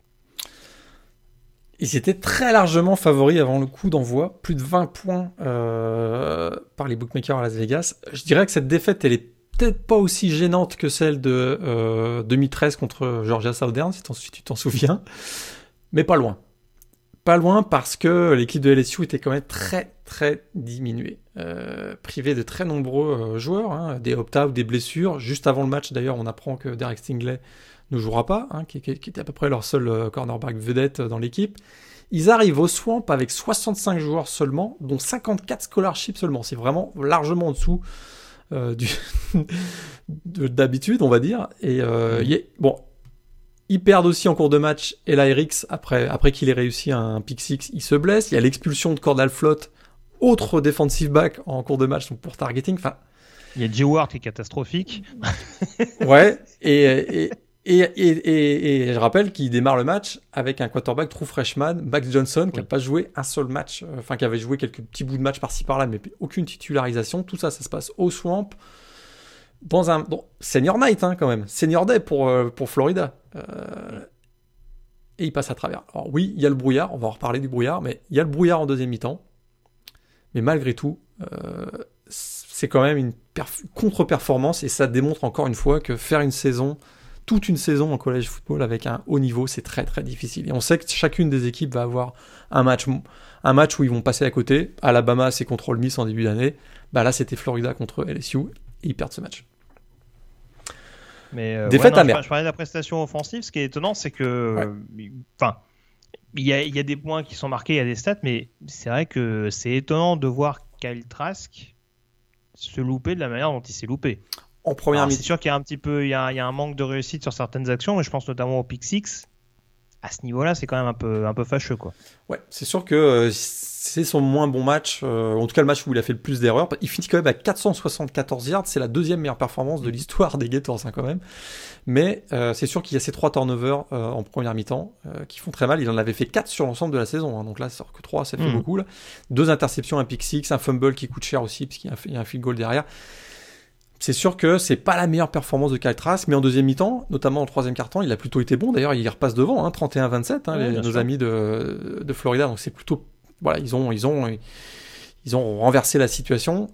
Ils étaient très largement favoris avant le coup d'envoi, plus de 20 points euh, par les bookmakers à Las Vegas. Je dirais que cette défaite, elle est peut-être pas aussi gênante que celle de 2013 euh, contre Georgia Southern, si, tu t'en souviens, mais pas loin. Pas loin parce que l'équipe de LSU était quand même très très diminuée, euh, privée de très nombreux euh, joueurs, hein, des opt-out, des blessures. Juste avant le match d'ailleurs, on apprend que Derek Stingley ne jouera pas, hein, qui, qui, était à peu près leur seul cornerback vedette dans l'équipe. Ils arrivent au Swamp avec 65 joueurs seulement, dont 54 scholarships seulement. C'est vraiment largement en dessous d'habitude, on va dire. Et euh, bon, ils perdent aussi en cours de match. Et la après, après qu'il ait réussi un pick six, il se blesse. Il y a l'expulsion de Cordal Flotte, autre defensive back en cours de match pour targeting. Enfin, il y a Ward qui est catastrophique. ouais, et, et, et, et, je rappelle qu'il démarre le match avec un quarterback true freshman, Max Johnson, qui n'a pas joué un seul match, euh, enfin qui avait joué quelques petits bouts de match par-ci par-là, mais aucune titularisation. Tout ça, ça se passe au Swamp, dans un senior night hein, quand même, senior day pour, euh, pour Florida. Euh, et il passe à travers. Alors oui, il y a le brouillard, on va en reparler du brouillard, mais il y a le brouillard en deuxième mi-temps. Mais malgré tout, c'est quand même une contre-performance et ça démontre encore une fois que faire une saison toute une saison en collège football avec un haut niveau, c'est très très difficile. Et on sait que chacune des équipes va avoir un match, un match où ils vont passer à côté. Alabama, c'est contre Ole Miss en début d'année. Bah là, c'était Florida contre LSU et ils perdent ce match. Mais euh, Défaite ouais, Je parlais de la prestation offensive. Ce qui est étonnant, c'est que, enfin, il y, y, a des points qui sont marqués, il y a des stats, mais c'est vrai que c'est étonnant de voir Kyle Trask se louper de la manière dont il s'est loupé en première C'est sûr qu'il y a un petit peu, il y a, il y a, un manque de réussite sur certaines actions, mais je pense notamment au pick 6. À ce niveau-là, c'est quand même un peu, un peu fâcheux, quoi. Ouais, c'est sûr que euh, c'est son moins bon match, euh, en tout cas le match où il a fait le plus d'erreurs. Il finit quand même à 474 yards, c'est la deuxième meilleure performance de l'histoire des Gators, hein, quand même. Mais euh, c'est sûr qu'il y a ces trois turnovers en première mi-temps qui font très mal. Il en avait fait 4 sur l'ensemble de la saison, hein, donc là, sort que 3, ça fait hmm. beaucoup. Là. Deux interceptions, un pick 6, un fumble qui coûte cher aussi, puisqu'il y a un field goal derrière. C'est sûr que c'est pas la meilleure performance de Kyle Trask, mais en deuxième mi-temps, notamment en troisième quart-temps, il a plutôt été bon. D'ailleurs, il repasse devant, hein, 31-27, hein, nos amis de, de, Florida. Donc c'est plutôt, voilà, ils ont, ils ont, ils ont renversé la situation.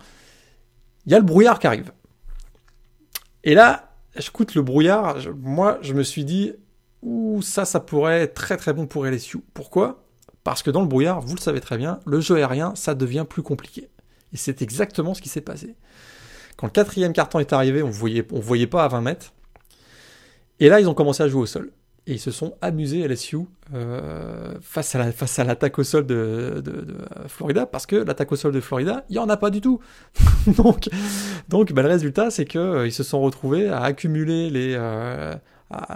Il y a le brouillard qui arrive. Et là, j'écoute le brouillard. moi, je me suis dit, ouh, ça, ça pourrait être très très bon pour LSU. Pourquoi? Parce que dans le brouillard, vous le savez très bien, le jeu aérien, ça devient plus compliqué. Et c'est exactement ce qui s'est passé. Quand le quatrième carton est arrivé, on voyait, on voyait pas à 20 mètres. Et là, ils ont commencé à jouer au sol. Et ils se sont amusés, LSU, euh, face à face à l'attaque au sol de, Florida, parce que l'attaque au sol de Florida, il n'y en a pas du tout. donc, donc bah, le résultat, c'est qu'ils euh, se sont retrouvés à accumuler les, euh,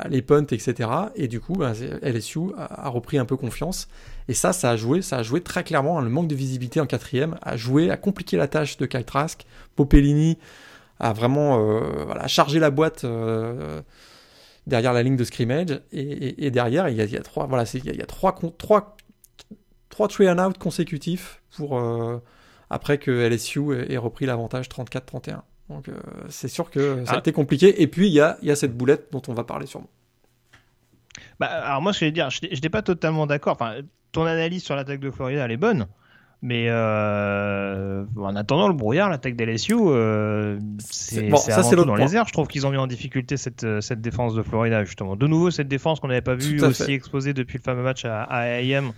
les punts, etc. Et du coup, bah, LSU a, repris un peu confiance. Et ça, ça a joué, ça a joué très clairement. Hein, le manque de visibilité en quatrième a joué, a compliqué la tâche de Kyle Trask. Popellini a vraiment euh, voilà, chargé la boîte euh, derrière la ligne de scrimmage. Et, derrière, il y, a, il y trois, voilà, il y a, trois, trois, trois and out consécutifs pour euh, après que LSU ait repris l'avantage 34-31. Donc c'est sûr que ça a ah. été compliqué. Et puis il y a, y a cette boulette dont on va parler sûrement. Bah, alors moi, ce que je vais dire, je n'étais pas totalement d'accord. Enfin, ton analyse sur l'attaque de Florida, elle est bonne. Mais euh, en attendant le brouillard, l'attaque d'LSU, euh, c'est bon, ça c'est dans les airs. Je trouve qu'ils ont mis en difficulté cette, euh, cette défense de Florida justement. De nouveau cette défense qu'on n'avait pas vue aussi exposée depuis le fameux match à, à AM,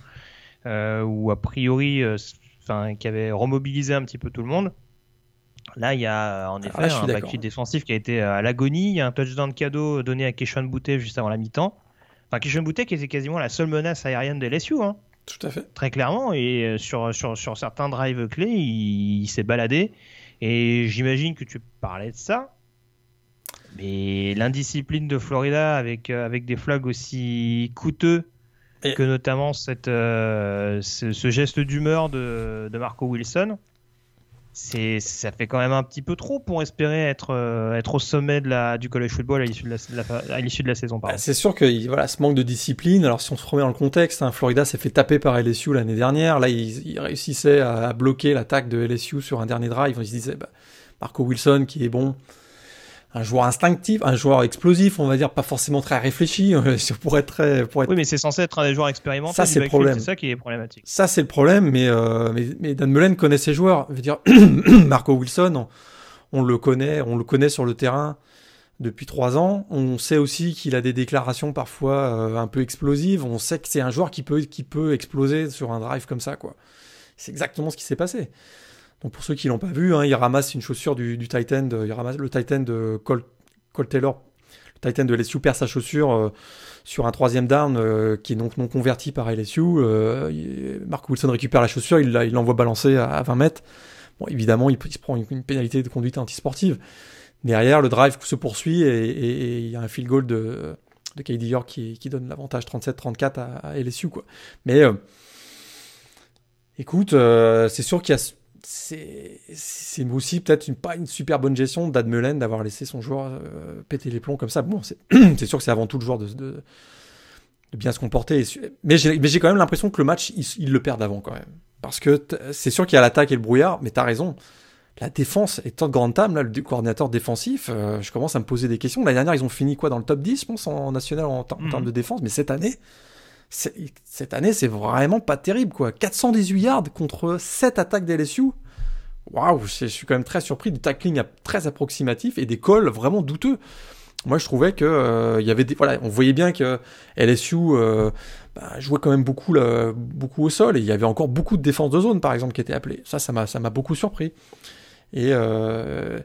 euh, où a priori, euh, enfin, qui avait remobilisé un petit peu tout le monde. Là, il y a en ah, effet un backfield défensif qui a été à l'agonie. Il y a un touchdown cadeau donné à Keshon Boutte juste avant la mi-temps. Enfin, Keshon Boutte qui était quasiment la seule menace aérienne de LSU. Hein. Tout à fait. Très clairement. Et euh, sur, sur, sur certains drives clés, il, s'est baladé. Et j'imagine que tu parlais de ça. Mais l'indiscipline de Florida avec, euh, avec des flags aussi coûteux que notamment cette, euh, ce, geste d'humeur de, de, Marco Wilson, c'est ça fait quand même un petit peu trop pour espérer être euh, être au sommet de la du college football à l'issue de la, à l'issue de la saison. Bah, c'est sûr que voilà ce manque de discipline. Alors si on se remet dans le contexte, hein, Florida s'est fait taper par LSU l'année dernière. Là, ils, réussissaient à, bloquer l'attaque de LSU sur un dernier drive. Ils se disaient bah, Marco Wilson qui est bon, un joueur instinctif, un joueur explosif, on va dire, pas forcément très réfléchi, pour être très, pour être... Oui, mais c'est censé être un des joueurs expérimentés. Ça, c'est le problème. C'est ça qui est problématique. Ça, c'est le problème, mais, euh, mais, mais, Dan Mullen connaît ses joueurs. Je veux dire, Marco Wilson, on, le connaît, on le connaît sur le terrain depuis trois ans. On sait aussi qu'il a des déclarations parfois euh, un peu explosives. On sait que c'est un joueur qui peut, qui peut exploser sur un drive comme ça, quoi. C'est exactement ce qui s'est passé. Donc pour ceux qui l'ont pas vu, hein, il ramasse une chaussure du, Titan, il ramasse le Titan de Cole, Taylor, le Titan de LSU perd sa chaussure euh, sur un troisième down euh, qui est donc non converti par LSU. Euh, Mark Wilson récupère la chaussure, il l'envoie balancer à, 20 mètres. Bon, évidemment, il, se prend une, pénalité de conduite antisportive. Derrière, le drive se poursuit et il y a un field goal de, de York qui, donne l'avantage 37-34 à, LSU. Quoi. Mais écoute, c'est sûr qu'il y a c'est aussi peut-être une, pas une super bonne gestion d'Admelen d'avoir laissé son joueur euh, péter les plombs comme ça. Bon, c'est sûr que c'est avant tout le joueur de, de, bien se comporter. Mais j'ai quand même l'impression que le match, il, le perd d'avant quand même. Parce que c'est sûr qu'il y a l'attaque et le brouillard, mais tu as raison. La défense est de grande table, là, le coordinateur défensif, euh, je commence à me poser des questions. L'année dernière, ils ont fini quoi dans le top 10, je pense, en national en, en termes mhm. de défense, mais cette année, cette année, c'est vraiment pas terrible, quoi. 418 yards contre 7 attaques d'LSU. Waouh, je suis quand même très surpris du tackling très approximatif et des calls vraiment douteux. Moi, je trouvais que euh, y avait des, voilà, on voyait bien que LSU euh, bah, jouait quand même beaucoup, beaucoup au sol et il y avait encore beaucoup de défense de zone, par exemple, qui était appelée. Ça, ça m'a, ça m'a beaucoup surpris. Et euh,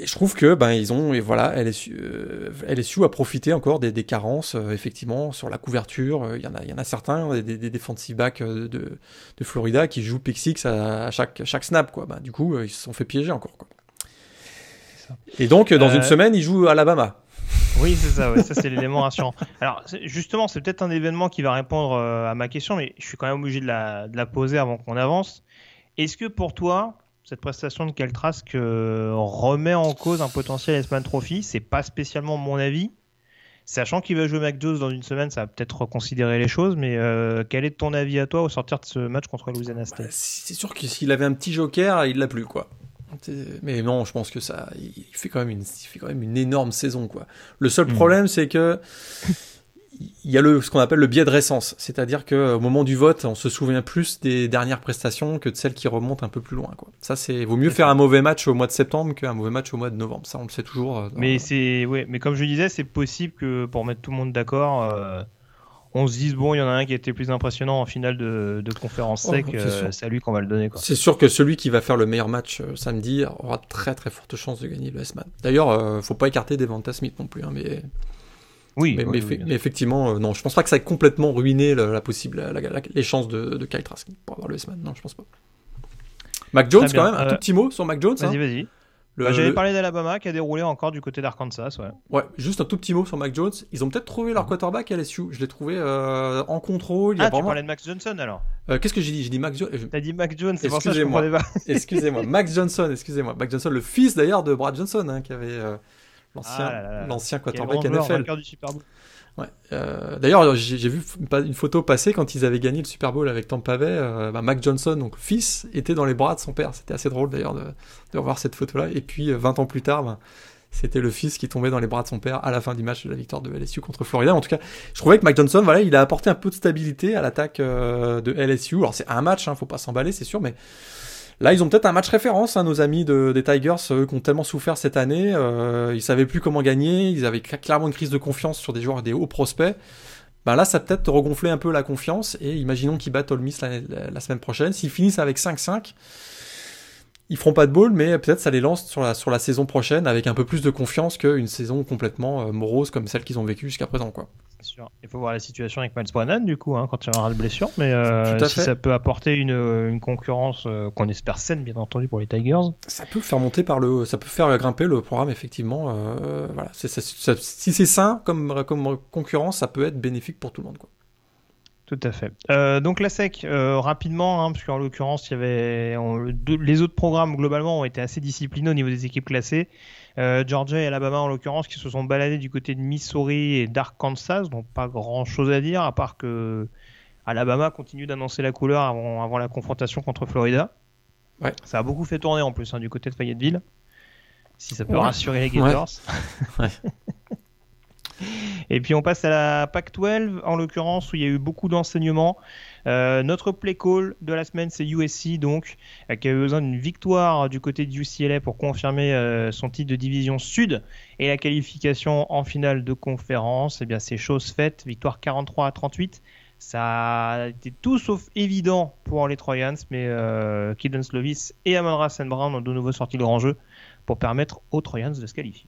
et je trouve que ben ils ont et voilà LSU, euh, LSU a profité encore des, des carences euh, effectivement sur la couverture. Euh, il y en a il y en a certains des, des defensive backs de, de, Florida qui jouent pick six à, chaque chaque snap quoi. Ben, du coup ils se sont fait piéger encore quoi. Et donc dans une semaine ils jouent Alabama. Oui, c'est ça, ouais, ça c'est l'élément rassurant. Alors, justement, c'est peut-être un événement qui va répondre à ma question, mais je suis quand même obligé de la, de la poser avant qu'on avance. Est-ce que pour toi, cette prestation de Keltrask remet en cause un potentiel S-Man Trophy. C'est pas spécialement mon avis. Sachant qu'il va jouer Jones dans une semaine, ça va peut-être reconsidérer les choses, mais euh, quel est ton avis à toi au sortir de ce match contre Louisiana State? bah, C'est sûr que s'il avait un petit joker, il l'a plus, quoi. Mais non, je pense que ça, il fait quand même une, fait quand même une énorme saison, quoi. Le seul hmm. problème, c'est que il y a le, ce qu'on appelle le biais de récence, c'est-à-dire que au moment du vote, on se souvient plus des dernières prestations que de celles qui remontent un peu plus loin. Quoi. Ça, c'est vaut mieux faire un mauvais match au mois de septembre qu'un mauvais match au mois de novembre. Ça, on le sait toujours. Euh, mais c'est, ouais, mais comme je disais, c'est possible que pour mettre tout le monde d'accord, euh, on se dise bon, il y en a un qui a été plus impressionnant en finale de, de conférence oh, sec, euh, c'est à lui qu'on va le donner. C'est sûr que celui qui va faire le meilleur match samedi aura très très forte chance de gagner le S-Man. D'ailleurs, faut pas écarter Devonta Smith non plus, hein, mais oui, mais, effectivement, euh, non, je pense pas que ça ait complètement ruiné la, possible, les chances de, de Kyle Trask pour avoir le S-Man. Non, je pense pas. Mac Jones, quand même, un tout euh, petit mot sur Mac Jones. Vas-y, hein. vas-y. Bah, J'avais parlé d'Alabama qui a déroulé encore du côté d'Arkansas. Ouais. ouais, juste un tout petit mot sur Mac Jones. Ils ont peut-être trouvé leur quarterback à LSU. Je l'ai trouvé euh, en contrôle. Il ah, tu parlais de Max Johnson alors Qu'est-ce que j'ai dit? J'ai dit Mac Jones. T'as dit Mac Jones, c'est pour ça que je comprenais pas. excusez-moi, Max Johnson, excusez-moi. Mac Johnson, le fils d'ailleurs de Brad Johnson, hein, qui avait l'ancien ah quarterback NFL. Du Super Bowl. Ouais. Euh, d'ailleurs, j'ai vu une photo passer quand ils avaient gagné le Super Bowl avec Tampa Bay. Euh, bah, Mac Johnson, donc fils, était dans les bras de son père. C'était assez drôle d'ailleurs de, de, revoir cette photo-là. Et puis 20 euh, ans plus tard, bah, c'était le fils qui tombait dans les bras de son père à la fin du match de la victoire de LSU contre Florida. En tout cas, je trouvais que Mac Johnson, voilà, il a apporté un peu de stabilité à l'attaque de LSU. Alors c'est un match, hein, faut pas s'emballer, c'est sûr, mais Là, ils ont peut-être un match référence, hein, nos amis de, des Tigers, eux qui ont tellement souffert cette année. Euh, ils savaient plus comment gagner, ils avaient clairement une crise de confiance sur des joueurs des hauts prospects. Ben là, ça peut-être regonfler un peu la confiance. Et imaginons qu'ils battent Ole Miss la, semaine prochaine. S'ils finissent avec 5-5, ils feront pas de ball, mais peut-être ça les lance sur la, sur la saison prochaine avec un peu plus de confiance qu'une saison complètement euh, morose comme celle qu'ils ont vécue jusqu'à présent. Quoi. Sûr. Il faut voir la situation avec Miles Brannan du coup, hein, quand il y aura de blessure, mais euh, si ça peut apporter une, une concurrence euh, qu'on espère saine, bien entendu, pour les Tigers. Ça peut faire monter par le, ça peut faire grimper le programme effectivement. Euh, voilà, si c'est sain comme, comme concurrence, ça peut être bénéfique pour tout le monde. Quoi. Tout à fait. Euh, donc la SEC, euh, rapidement, hein, parce qu'en l'occurrence, il y avait les autres programmes globalement ont été assez disciplinés au niveau des équipes classées. Euh, Georgia et Alabama en l'occurrence qui se sont baladés du côté de Missouri et d'Arkansas, donc pas grand chose à dire à part que Alabama continue d'annoncer la couleur avant, avant, la confrontation contre Florida. Ouais. Ça a beaucoup fait tourner en plus hein, du côté de Fayetteville. Si ça peut rassurer les Gators. Ouais. Et puis on passe à la Pac-12, en l'occurrence, où il y a eu beaucoup d'enseignements. Euh, notre play call de la semaine, c'est USC, donc, euh, qui a eu besoin d'une victoire du côté de UCLA pour confirmer euh, son titre de division sud et la qualification en finale de conférence. Et eh bien, c'est chose faite, victoire 43 à 38. Ça a été tout sauf évident pour les Trojans, mais euh, Slovis et Amon Brown ont de nouveau sorti le grand jeu pour permettre aux Trojans de se qualifier.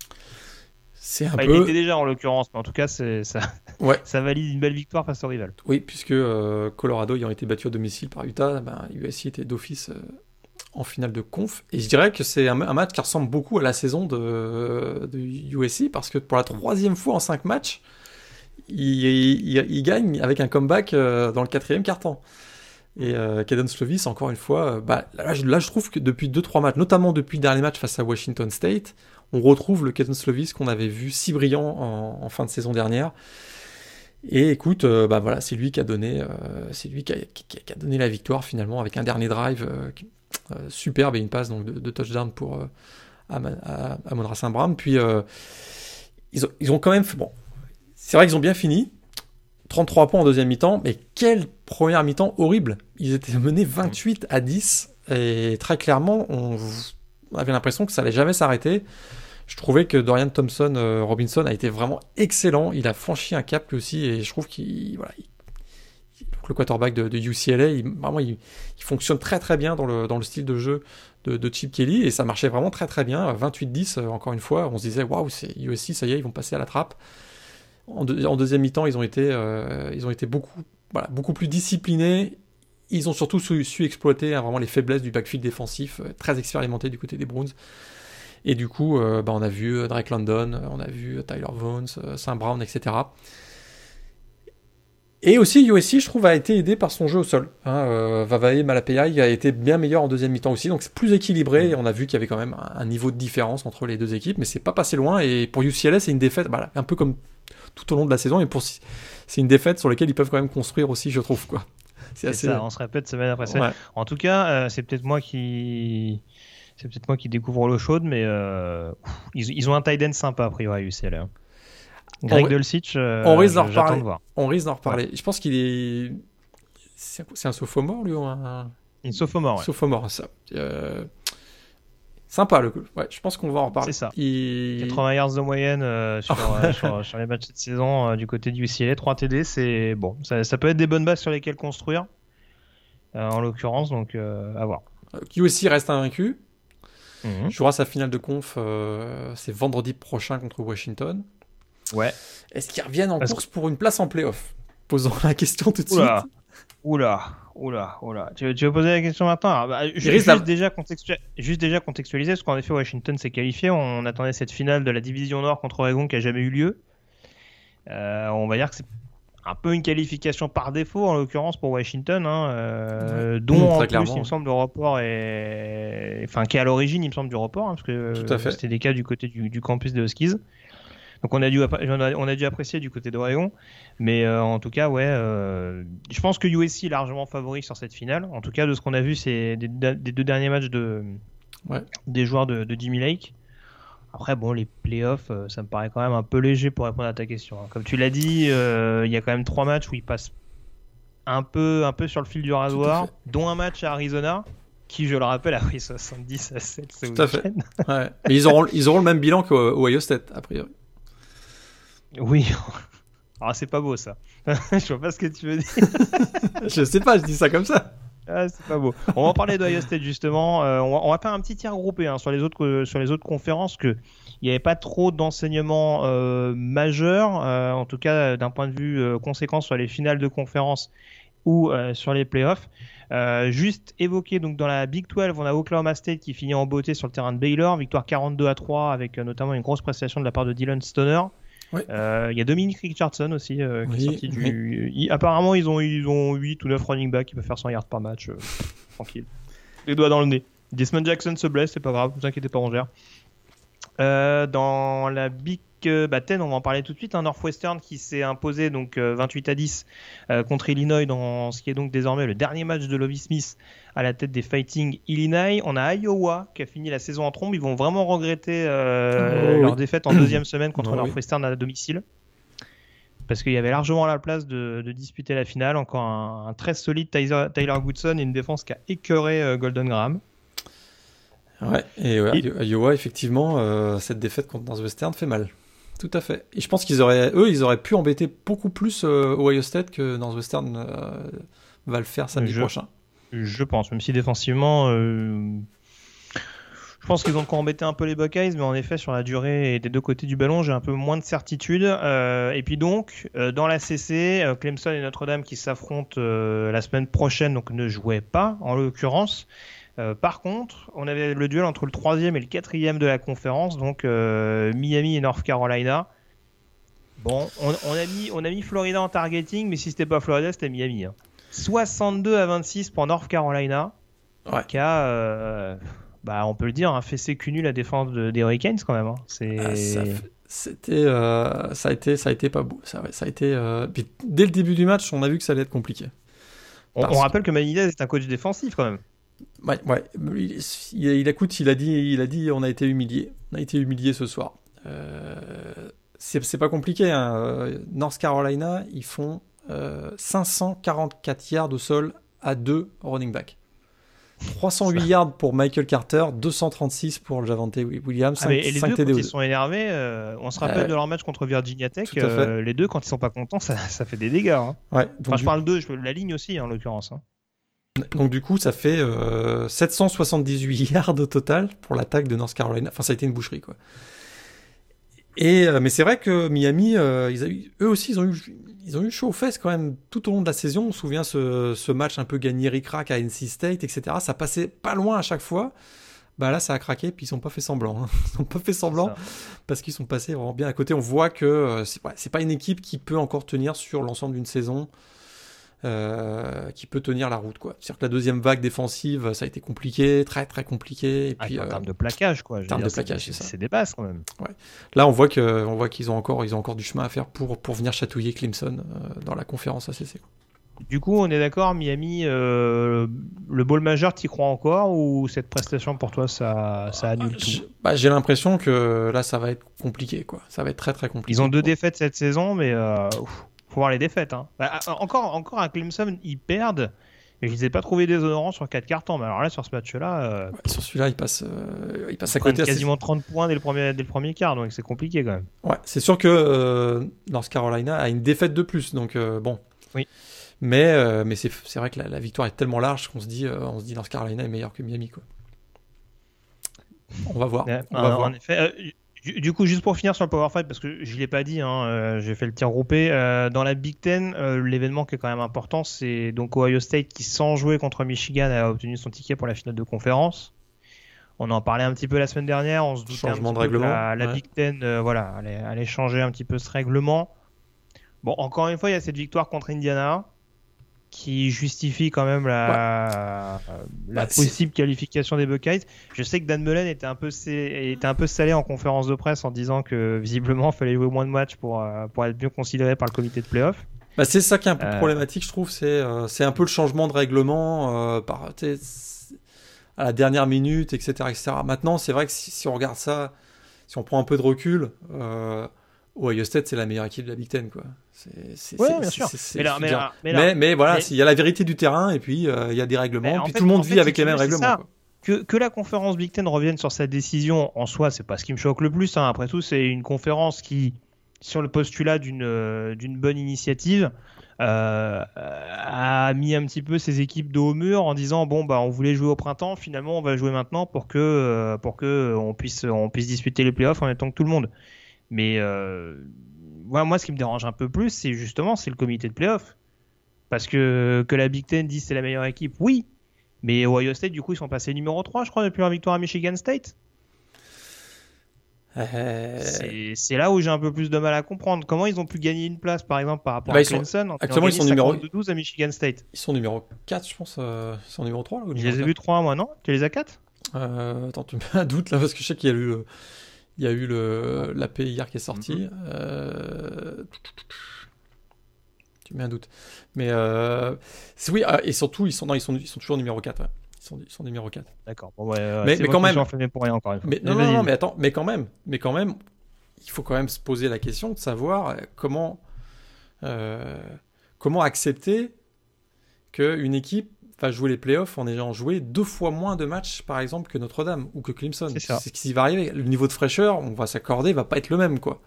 C'est un peu... Il était déjà en l'occurrence, mais en tout cas, ça, ouais. ça valide une belle victoire face au rival. Oui, puisque euh, Colorado ayant été battu à domicile par Utah, ben, USC était d'office euh, en finale de conf. Et je dirais que c'est un, match qui ressemble beaucoup à la saison de, de, USC, parce que pour la troisième fois en cinq matchs, il, il, gagne avec un comeback euh, dans le quatrième quart-temps. Et euh, Caden Slovis, encore une fois, bah, là, là, je trouve que depuis 2-3 matchs, notamment depuis le dernier match face à Washington State, on retrouve le Caden Slovis qu'on avait vu si brillant en, fin de saison dernière. Et écoute, euh, bah c'est lui qui a donné, euh, qui a, donné la victoire finalement avec un dernier drive euh, superbe et une passe de, touchdown pour Amon Saint Brown. Puis ils ont, quand même, bon, c'est vrai qu'ils ont bien fini, 33 points en deuxième mi-temps, mais quelle première mi-temps horrible. Ils étaient menés 28 à 10 et très clairement, on, on avait l'impression que ça allait jamais s'arrêter. Je trouvais que Dorian Thompson euh, Robinson a été vraiment excellent. Il a franchi un cap lui aussi et je trouve qu'il le quarterback de, UCLA, il, vraiment il, fonctionne très très bien dans le, dans le style de jeu de, Chip Kelly et ça marchait vraiment très très bien. 28-10 euh, encore une fois, on se disait waouh c'est USC ça y est ils vont passer à la trappe. En, deuxième mi-temps ils ont été euh, ils ont été beaucoup beaucoup plus disciplinés. Ils ont surtout su, exploiter hein, vraiment les faiblesses du backfield défensif, très expérimenté du côté des Browns. Et du coup, euh, bah, on a vu euh, Drake London, euh, on a vu Tyler Vaughn, Saint Brown, etc. Et aussi, USC, je trouve, a été aidé par son jeu au sol. Hein, Vavae Malapeai a été bien meilleur en deuxième mi-temps aussi, donc c'est plus équilibré. Et on a vu qu'il y avait quand même un, niveau de différence entre les deux équipes, mais c'est pas passé loin. Et pour UCLA, c'est une défaite, voilà, un peu comme tout au long de la saison. Et pour c'est une défaite sur laquelle ils peuvent quand même construire aussi, je trouve, quoi. C'est assez... ça, on se répète semaine après semaine. En tout cas, c'est peut-être moi qui c'est peut-être moi qui découvre l'eau chaude, mais euh, ils, ont un tight end sympa a priori à UCLA. Hein. Greg Dulcich, euh, on risque d'en reparler. On risque d'en reparler. Je pense qu'il est. C'est un sophomore lui ou un. Une sophomore. Ouais. Sophomore, ça. Euh, sympa le coup. Ouais, je pense qu'on va en reparler. C'est ça. 80 yards de moyenne sur, sur, les matchs de saison du côté du UCLA. 3 TD, c'est bon. Ça, ça, peut être des bonnes bases sur lesquelles construire. en l'occurrence, donc à voir. Qui aussi reste invaincu. Mhm. Jouera sa finale de conf, euh, c'est vendredi prochain contre Washington. Ouais. Est-ce qu'ils reviennent en course pour une place en playoff? Posons la question tout de oula. suite. Oula, oula, oula. Tu, veux poser la question maintenant? Bah, juste, déjà juste déjà contextualiser, parce qu'en effet, Washington s'est qualifié. On attendait cette finale de la division Nord contre Oregon qui a jamais eu lieu. Euh, on va dire que c'est un peu une qualification par défaut en l'occurrence pour Washington, hein, euh, dont en plus il me semble le report est, enfin qui est à l'origine il me semble du report, hein, parce que c'était des cas du côté du, campus de Huskies. Donc on a dû on a dû apprécier du côté d'Oregon, mais euh, en tout cas ouais, euh, je pense que USC est largement favori sur cette finale. En tout cas de ce qu'on a vu c'est des, deux derniers matchs de des joueurs de, de Jimmy Lake. Après, bon, les playoffs, euh, ça me paraît quand même un peu léger pour répondre à ta question. Hein. Comme tu l'as dit, euh, il y a quand même trois matchs où ils passent un peu, un peu sur le fil du rasoir, dont un match à Arizona, qui, je le rappelle, a pris 70 à 7 ce Tout à fait. Ouais. Ils auront, ils auront le même bilan qu'Ohio State, a priori. Oui. Ah, c'est pas beau ça. je vois pas ce que tu veux dire. je sais pas, je dis ça comme ça. Ah, c'est pas beau. On va en parler d'Ohio State justement. Euh, on, va, faire un petit tir groupé hein, sur, les autres, sur les autres conférences que il n'y avait pas trop d'enseignements euh, majeurs, euh, en tout cas d'un point de vue conséquence sur les finales de conférence ou sur les playoffs. juste évoqué donc dans la Big 12, on a Oklahoma State qui finit en beauté sur le terrain de Baylor, victoire 42 à 3 avec notamment une grosse prestation de la part de Dylan Stoner. Il y a Dominique Richardson aussi qui est sorti du. apparemment, ils ont, ils ont 8 ou 9 running backs qui peuvent faire 100 yards par match. tranquille. Les doigts dans le nez. Desmond Jackson se blesse, c'est pas grave, vous inquiétez pas, on gère. Dans la Big bah, Ten, on va en parler tout de suite. Un Northwestern qui s'est imposé donc 28 à 10 contre Illinois dans ce qui est donc désormais le dernier match de Lovie Smith à la tête des Fighting Illinois. On a Iowa qui a fini la saison en trombe. Ils vont vraiment regretter euh, oh, leur défaite en deuxième semaine contre oh, Northwestern à domicile. Parce qu'il y avait largement la place de, disputer la finale. Encore un, très solide Tyler, Goodson et une défense qui a écœuré euh, Golden Graham. Ouais, et, Iowa, effectivement, euh, cette défaite contre Northwestern fait mal. Tout à fait. Et je pense qu'ils auraient, eux, ils auraient pu embêter beaucoup plus Ohio State que Northwestern va le faire samedi prochain. Je pense, même si défensivement, euh, je pense qu'ils ont encore embêté un peu les Buckeyes, mais en effet, sur la durée et des deux côtés du ballon, j'ai un peu moins de certitude. Euh, et puis donc, euh, dans la CC, Clemson et Notre-Dame qui s'affrontent la semaine prochaine, donc ne jouaient pas en l'occurrence. Par contre, on avait le duel entre le troisième et le quatrième de la conférence, donc Miami et North Carolina. Bon, on, a mis, on a mis Florida en targeting, mais si c'était pas Florida, c'était Miami. Hein. 62 à 26 pour North Carolina. Qui a, euh, bah, on peut le dire, un fessé cul la défense des Hurricanes quand même. Hein. C'est. Ah, c'était, euh, ça a été, ça a été pas beau. Ça, ça a été. Euh, dès le début du match, on a vu que ça allait être compliqué. On, rappelle que Manilez est un coach défensif quand même. Ouais, ouais. Il, il, écoute, il a dit, il a dit, on a été humilié. On a été humilié ce soir. c'est pas compliqué. Hein. North Carolina, ils font 544 euh, yards au sol à deux running back. 308 yards pour Michael Carter, 236 pour Javante Williams. 5, ah, et les deux, quand ils sont énervés, euh, on se rappelle de leur match contre Virginia Tech. Euh, les deux, quand ils sont pas contents, ça, fait des dégâts. Hein. Ouais, enfin, je parle d'eux, la ligne aussi, en l'occurrence. Hein. Donc du coup, ça fait 778 yards au total pour l'attaque de North Carolina. Enfin, ça a été une boucherie, quoi. Et mais c'est vrai que Miami, ils eux aussi, ils ont eu ils ont eu chaud aux fesses quand même tout au long de la saison. On se souvient ce, ce match un peu gagné ric-rac à NC State, etc. Ça passait pas loin à chaque fois. Bah là, ça a craqué, puis ils sont pas fait semblant. Hein. Ils sont pas fait semblant parce qu'ils sont passés vraiment bien à côté. On voit que euh, c'est pas une équipe qui peut encore tenir sur l'ensemble d'une saison. Euh, qui peut tenir la route quoi. C'est-à-dire que la deuxième vague défensive, ça a été compliqué, très très compliqué. Et ah, en euh, termes de plaquage quoi. En termes de plaquage, c'est ça. C'est des bases quand même. Ouais. Là, on voit que, on voit qu'ils ont encore, ils ont encore du chemin à faire pour pour venir chatouiller Clemson euh, dans la conférence ACC. Quoi. Du coup, on est d'accord, Miami, le bowl majeur, t'y crois encore ou cette prestation pour toi, ça, ça annule tout? bah, J'ai l'impression que là, ça va être compliqué, quoi. Ça va être très très compliqué. Ils ont deux défaites cette saison, mais faut voir les défaites. Hein. Bah, encore, encore à Clemson, ils perdent. Et je les ai pas trouvé déshonorants sur 4 cartons. Mais alors là, sur ce match-là. Euh, sur celui-là, il passe, euh, il passe à côté. quasiment 30 points dès le, premier, dès le premier quart. Donc c'est compliqué quand même. Ouais, c'est sûr que euh, North Carolina a une défaite de plus. Donc bon. Oui. Mais, mais c'est vrai que la, victoire est tellement large qu'on se dit, on se dit North Carolina est meilleur que Miami. Quoi. On va voir. On va voir. En effet, du, coup, juste pour finir sur le Power Fight, parce que je ne l'ai pas dit, hein, euh, j'ai fait le tir groupé. Euh, dans la Big Ten, euh, l'événement qui est quand même important, c'est donc Ohio State qui, sans jouer contre Michigan, a obtenu son ticket pour la finale de conférence. On en parlait un petit peu la semaine dernière, on se doutait un petit de règlement. Que la, Big Ten voilà, allait, changer un petit peu ce règlement. Bon, encore une fois, il y a cette victoire contre Indiana qui justifie quand même la, la bah, possible qualification des Buckeyes. Je sais que Dan Mullen était un peu était un peu salé en conférence de presse en disant que visiblement il fallait jouer moins de matchs pour euh, pour être mieux considéré par le comité de playoff. Bah c'est ça qui est un peu euh. problématique, je trouve. C'est euh, c'est un peu le changement de règlement par à la dernière minute, etc., etc. Maintenant, c'est vrai que si, si, on regarde ça, si on prend un peu de recul. Ohio State, c'est la meilleure équipe de la Big Ten, quoi. Oui, bien sûr. Mais, mais, voilà, il y a la vérité du terrain et puis euh, il y a des règlements, puis tout le monde vit avec les mêmes règlements. Que, que, la conférence Big Ten revienne sur sa décision, en soi, c'est pas ce qui me choque le plus. Hein. Après tout, c'est une conférence qui, sur le postulat d'une euh, d'une bonne initiative, euh, a mis un petit peu ses équipes de haut mur en disant bon bah on voulait jouer au printemps, finalement on va jouer maintenant pour que pour que on puisse on puisse disputer les playoffs en même temps que tout le monde. Mais moi, ce qui me dérange un peu plus, c'est justement c'est le comité de playoff. Parce que, que la Big Ten dit c'est la meilleure équipe, oui. Mais Ohio State, du coup, ils sont passés numéro 3, je crois, depuis leur victoire à Michigan State. Euh... C'est là où j'ai un peu plus de mal à comprendre. Comment ils ont pu gagner une place, par exemple, par rapport bah, à sont... Clemson Actuellement, ils sont numéro 12 à Michigan State? Ils sont numéro 4, je pense. Euh... Ils sont numéro 3 là, ou Je les ai vus 3 moi, non? Tu les as 4 euh, Attends, tu mets un doute là, parce que je sais qu'il y a eu, il y a eu le... l'AP hier qui est sorti. Mm -hmm. euh... Tu mets un doute. Mais euh... oui, et surtout, ils sont, non, ils sont, ils sont toujours numéro 4. Ouais. Ils sont, ils sont numéro 4. D'accord. Bon, ouais, euh, mais, mais quand même. Pour rien, encore une fois. Mais, non, non, non, mais attends, mais quand même, mais quand même, il faut quand même se poser la question de savoir comment, euh, comment accepter qu'une équipe va jouer les playoffs en ayant joué deux fois moins de matchs, par exemple, que Notre-Dame ou que Clemson. C'est ce qui va arriver. Le niveau de fraîcheur, on va s'accorder, va pas être le même, quoi.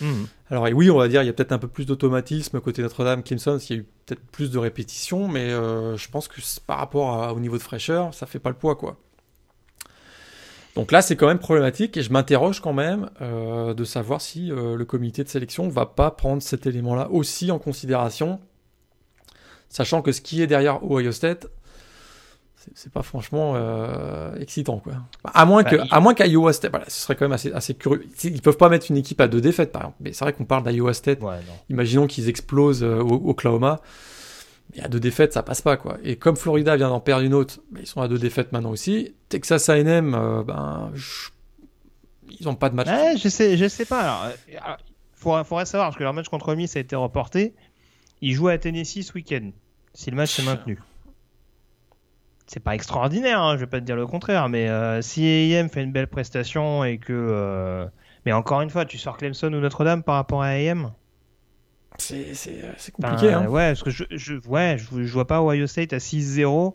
Mmh. Alors et oui, on va dire il y a peut-être un peu plus d'automatisme côté Notre-Dame, Clemson, s'il y a eu peut-être plus de répétitions, mais euh, je pense que par rapport à, au niveau de fraîcheur, ça fait pas le poids quoi. Donc là, c'est quand même problématique et je m'interroge quand même euh, de savoir si euh, le comité de sélection va pas prendre cet élément-là aussi en considération, sachant que ce qui est derrière Ohio State, c'est pas franchement euh, excitant quoi. À moins que, Bah, à moins qu'Iowa State, voilà, ce serait quand même assez, assez curieux. Ils peuvent pas mettre une équipe à deux défaites par exemple, mais c'est vrai qu'on parle d'Iowa State. Ouais. Imaginons qu'ils explosent euh, au Oklahoma. Mais à deux défaites, ça passe pas quoi. Et comme Florida vient d'en perdre une autre, mais ils sont à deux défaites maintenant aussi. Texas A&M, euh, ben, je- ils ont pas de match. Ouais, je sais, je sais pas. Alors, euh, alors, faudrait, faudrait savoir parce que leur match contre Miss a été reporté. Ils jouent à Tennessee ce week-end. Si le match est maintenu. C'est pas extraordinaire, hein, je vais pas te dire le contraire, mais euh, si AM fait une belle prestation et que. euh, Mais encore une fois, tu sors Clemson ou Notre-Dame par rapport à AM C'est, Ben, compliqué. hein. Ouais, parce que je, je, ouais, je, je vois pas Ohio State à 6-0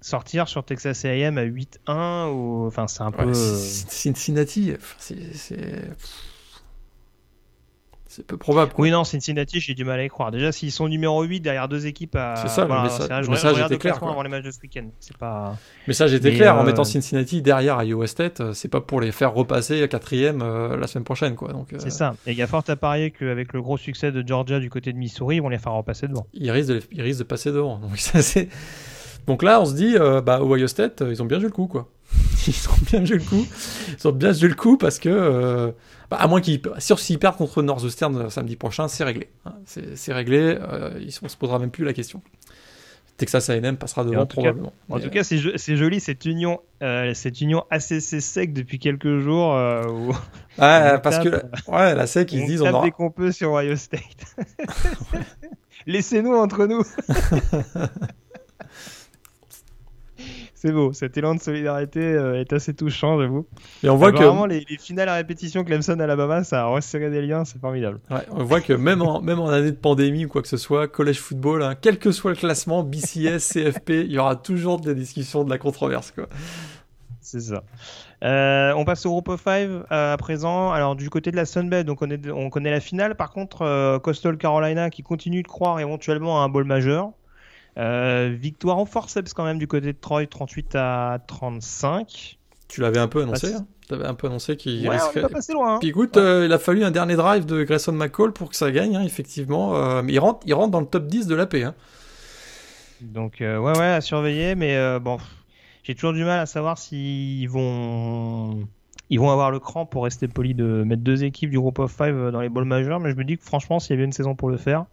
sortir sur Texas AM à 8-1 ou. Enfin, c'est un Ouais, peu. euh, Cincinnati, c'est, c'est, peu probable. quoi. Oui, non, Cincinnati, j'ai du mal à y croire. Déjà, s'ils sont numéro 8 derrière deux équipes à. C'est ça, le Voilà, message- le message était le clair, avant les matchs de ce week-end. C'est pas. Mais ça, j'étais Mais, clair en euh, mettant Cincinnati derrière Iowa State. euh, C'est pas pour les faire repasser à quatrième euh, la semaine prochaine, quoi. Donc, euh, C'est ça. Et il y a fort à parier qu'avec le gros succès de Georgia du côté de Missouri, ils vont les faire repasser devant. ils risquent de, ils risquent de passer devant. Donc, ça, c'est... Donc là, on se dit, euh, bah, Ohio State, ils ont bien joué le coup, quoi. Ils ont bien joué le coup. Ils ont bien joué le coup parce que, euh, bah, à moins qu'ils, sûr, s'ils perdent contre Northwestern euh, samedi prochain, c'est réglé. hein. C'est, réglé. euh, ils, on se posera même plus la question. Texas A&M passera devant en tout cas- probablement. En tout cas, c'est, jo- c'est joli cette union, euh, cette union ACC sec depuis quelques jours. euh, où euh, parce que, tape, ouais, la SEC, ils se disent, on aura, dès qu'on peut sur Ohio State. Laissez-nous entre nous. C'est beau, cet élan de solidarité euh, est assez touchant, j'avoue. et on voit que, Vraiment, les, les finales à répétition Clemson-Alabama, ça a resserré des liens, c'est formidable. Ouais, on voit que même en, même en année de pandémie ou quoi que ce soit, collège football, hein, quel que soit le classement, BCS, CFP, il y aura toujours des discussions, de la controverse. Quoi. C'est ça. Euh, on passe au groupe of five euh, à présent. Alors du côté de la Sunbelt, donc on, est- on connaît la finale. Par contre, euh, Coastal Carolina qui continue de croire éventuellement à un bowl majeur. Euh, victoire au forceps quand même du côté de Troy, 38 à 35. Tu l'avais un peu annoncé, hein? Tu avais un peu annoncé qu'il Ouais, loin. hein. Puis écoute, euh, il a fallu un dernier drive de Grayson McCall pour que ça gagne, hein, effectivement. Euh, mais il rentre, il rentre dans le top 10 de l'AP. Hein. Donc euh, ouais, ouais, à surveiller. Mais euh, bon, j'ai toujours du mal à savoir s'ils vont, ils vont avoir le cran pour rester poli de mettre deux équipes du groupe of five dans les bowls majeurs. Mais je me dis que franchement, s'il y avait une saison pour le faire,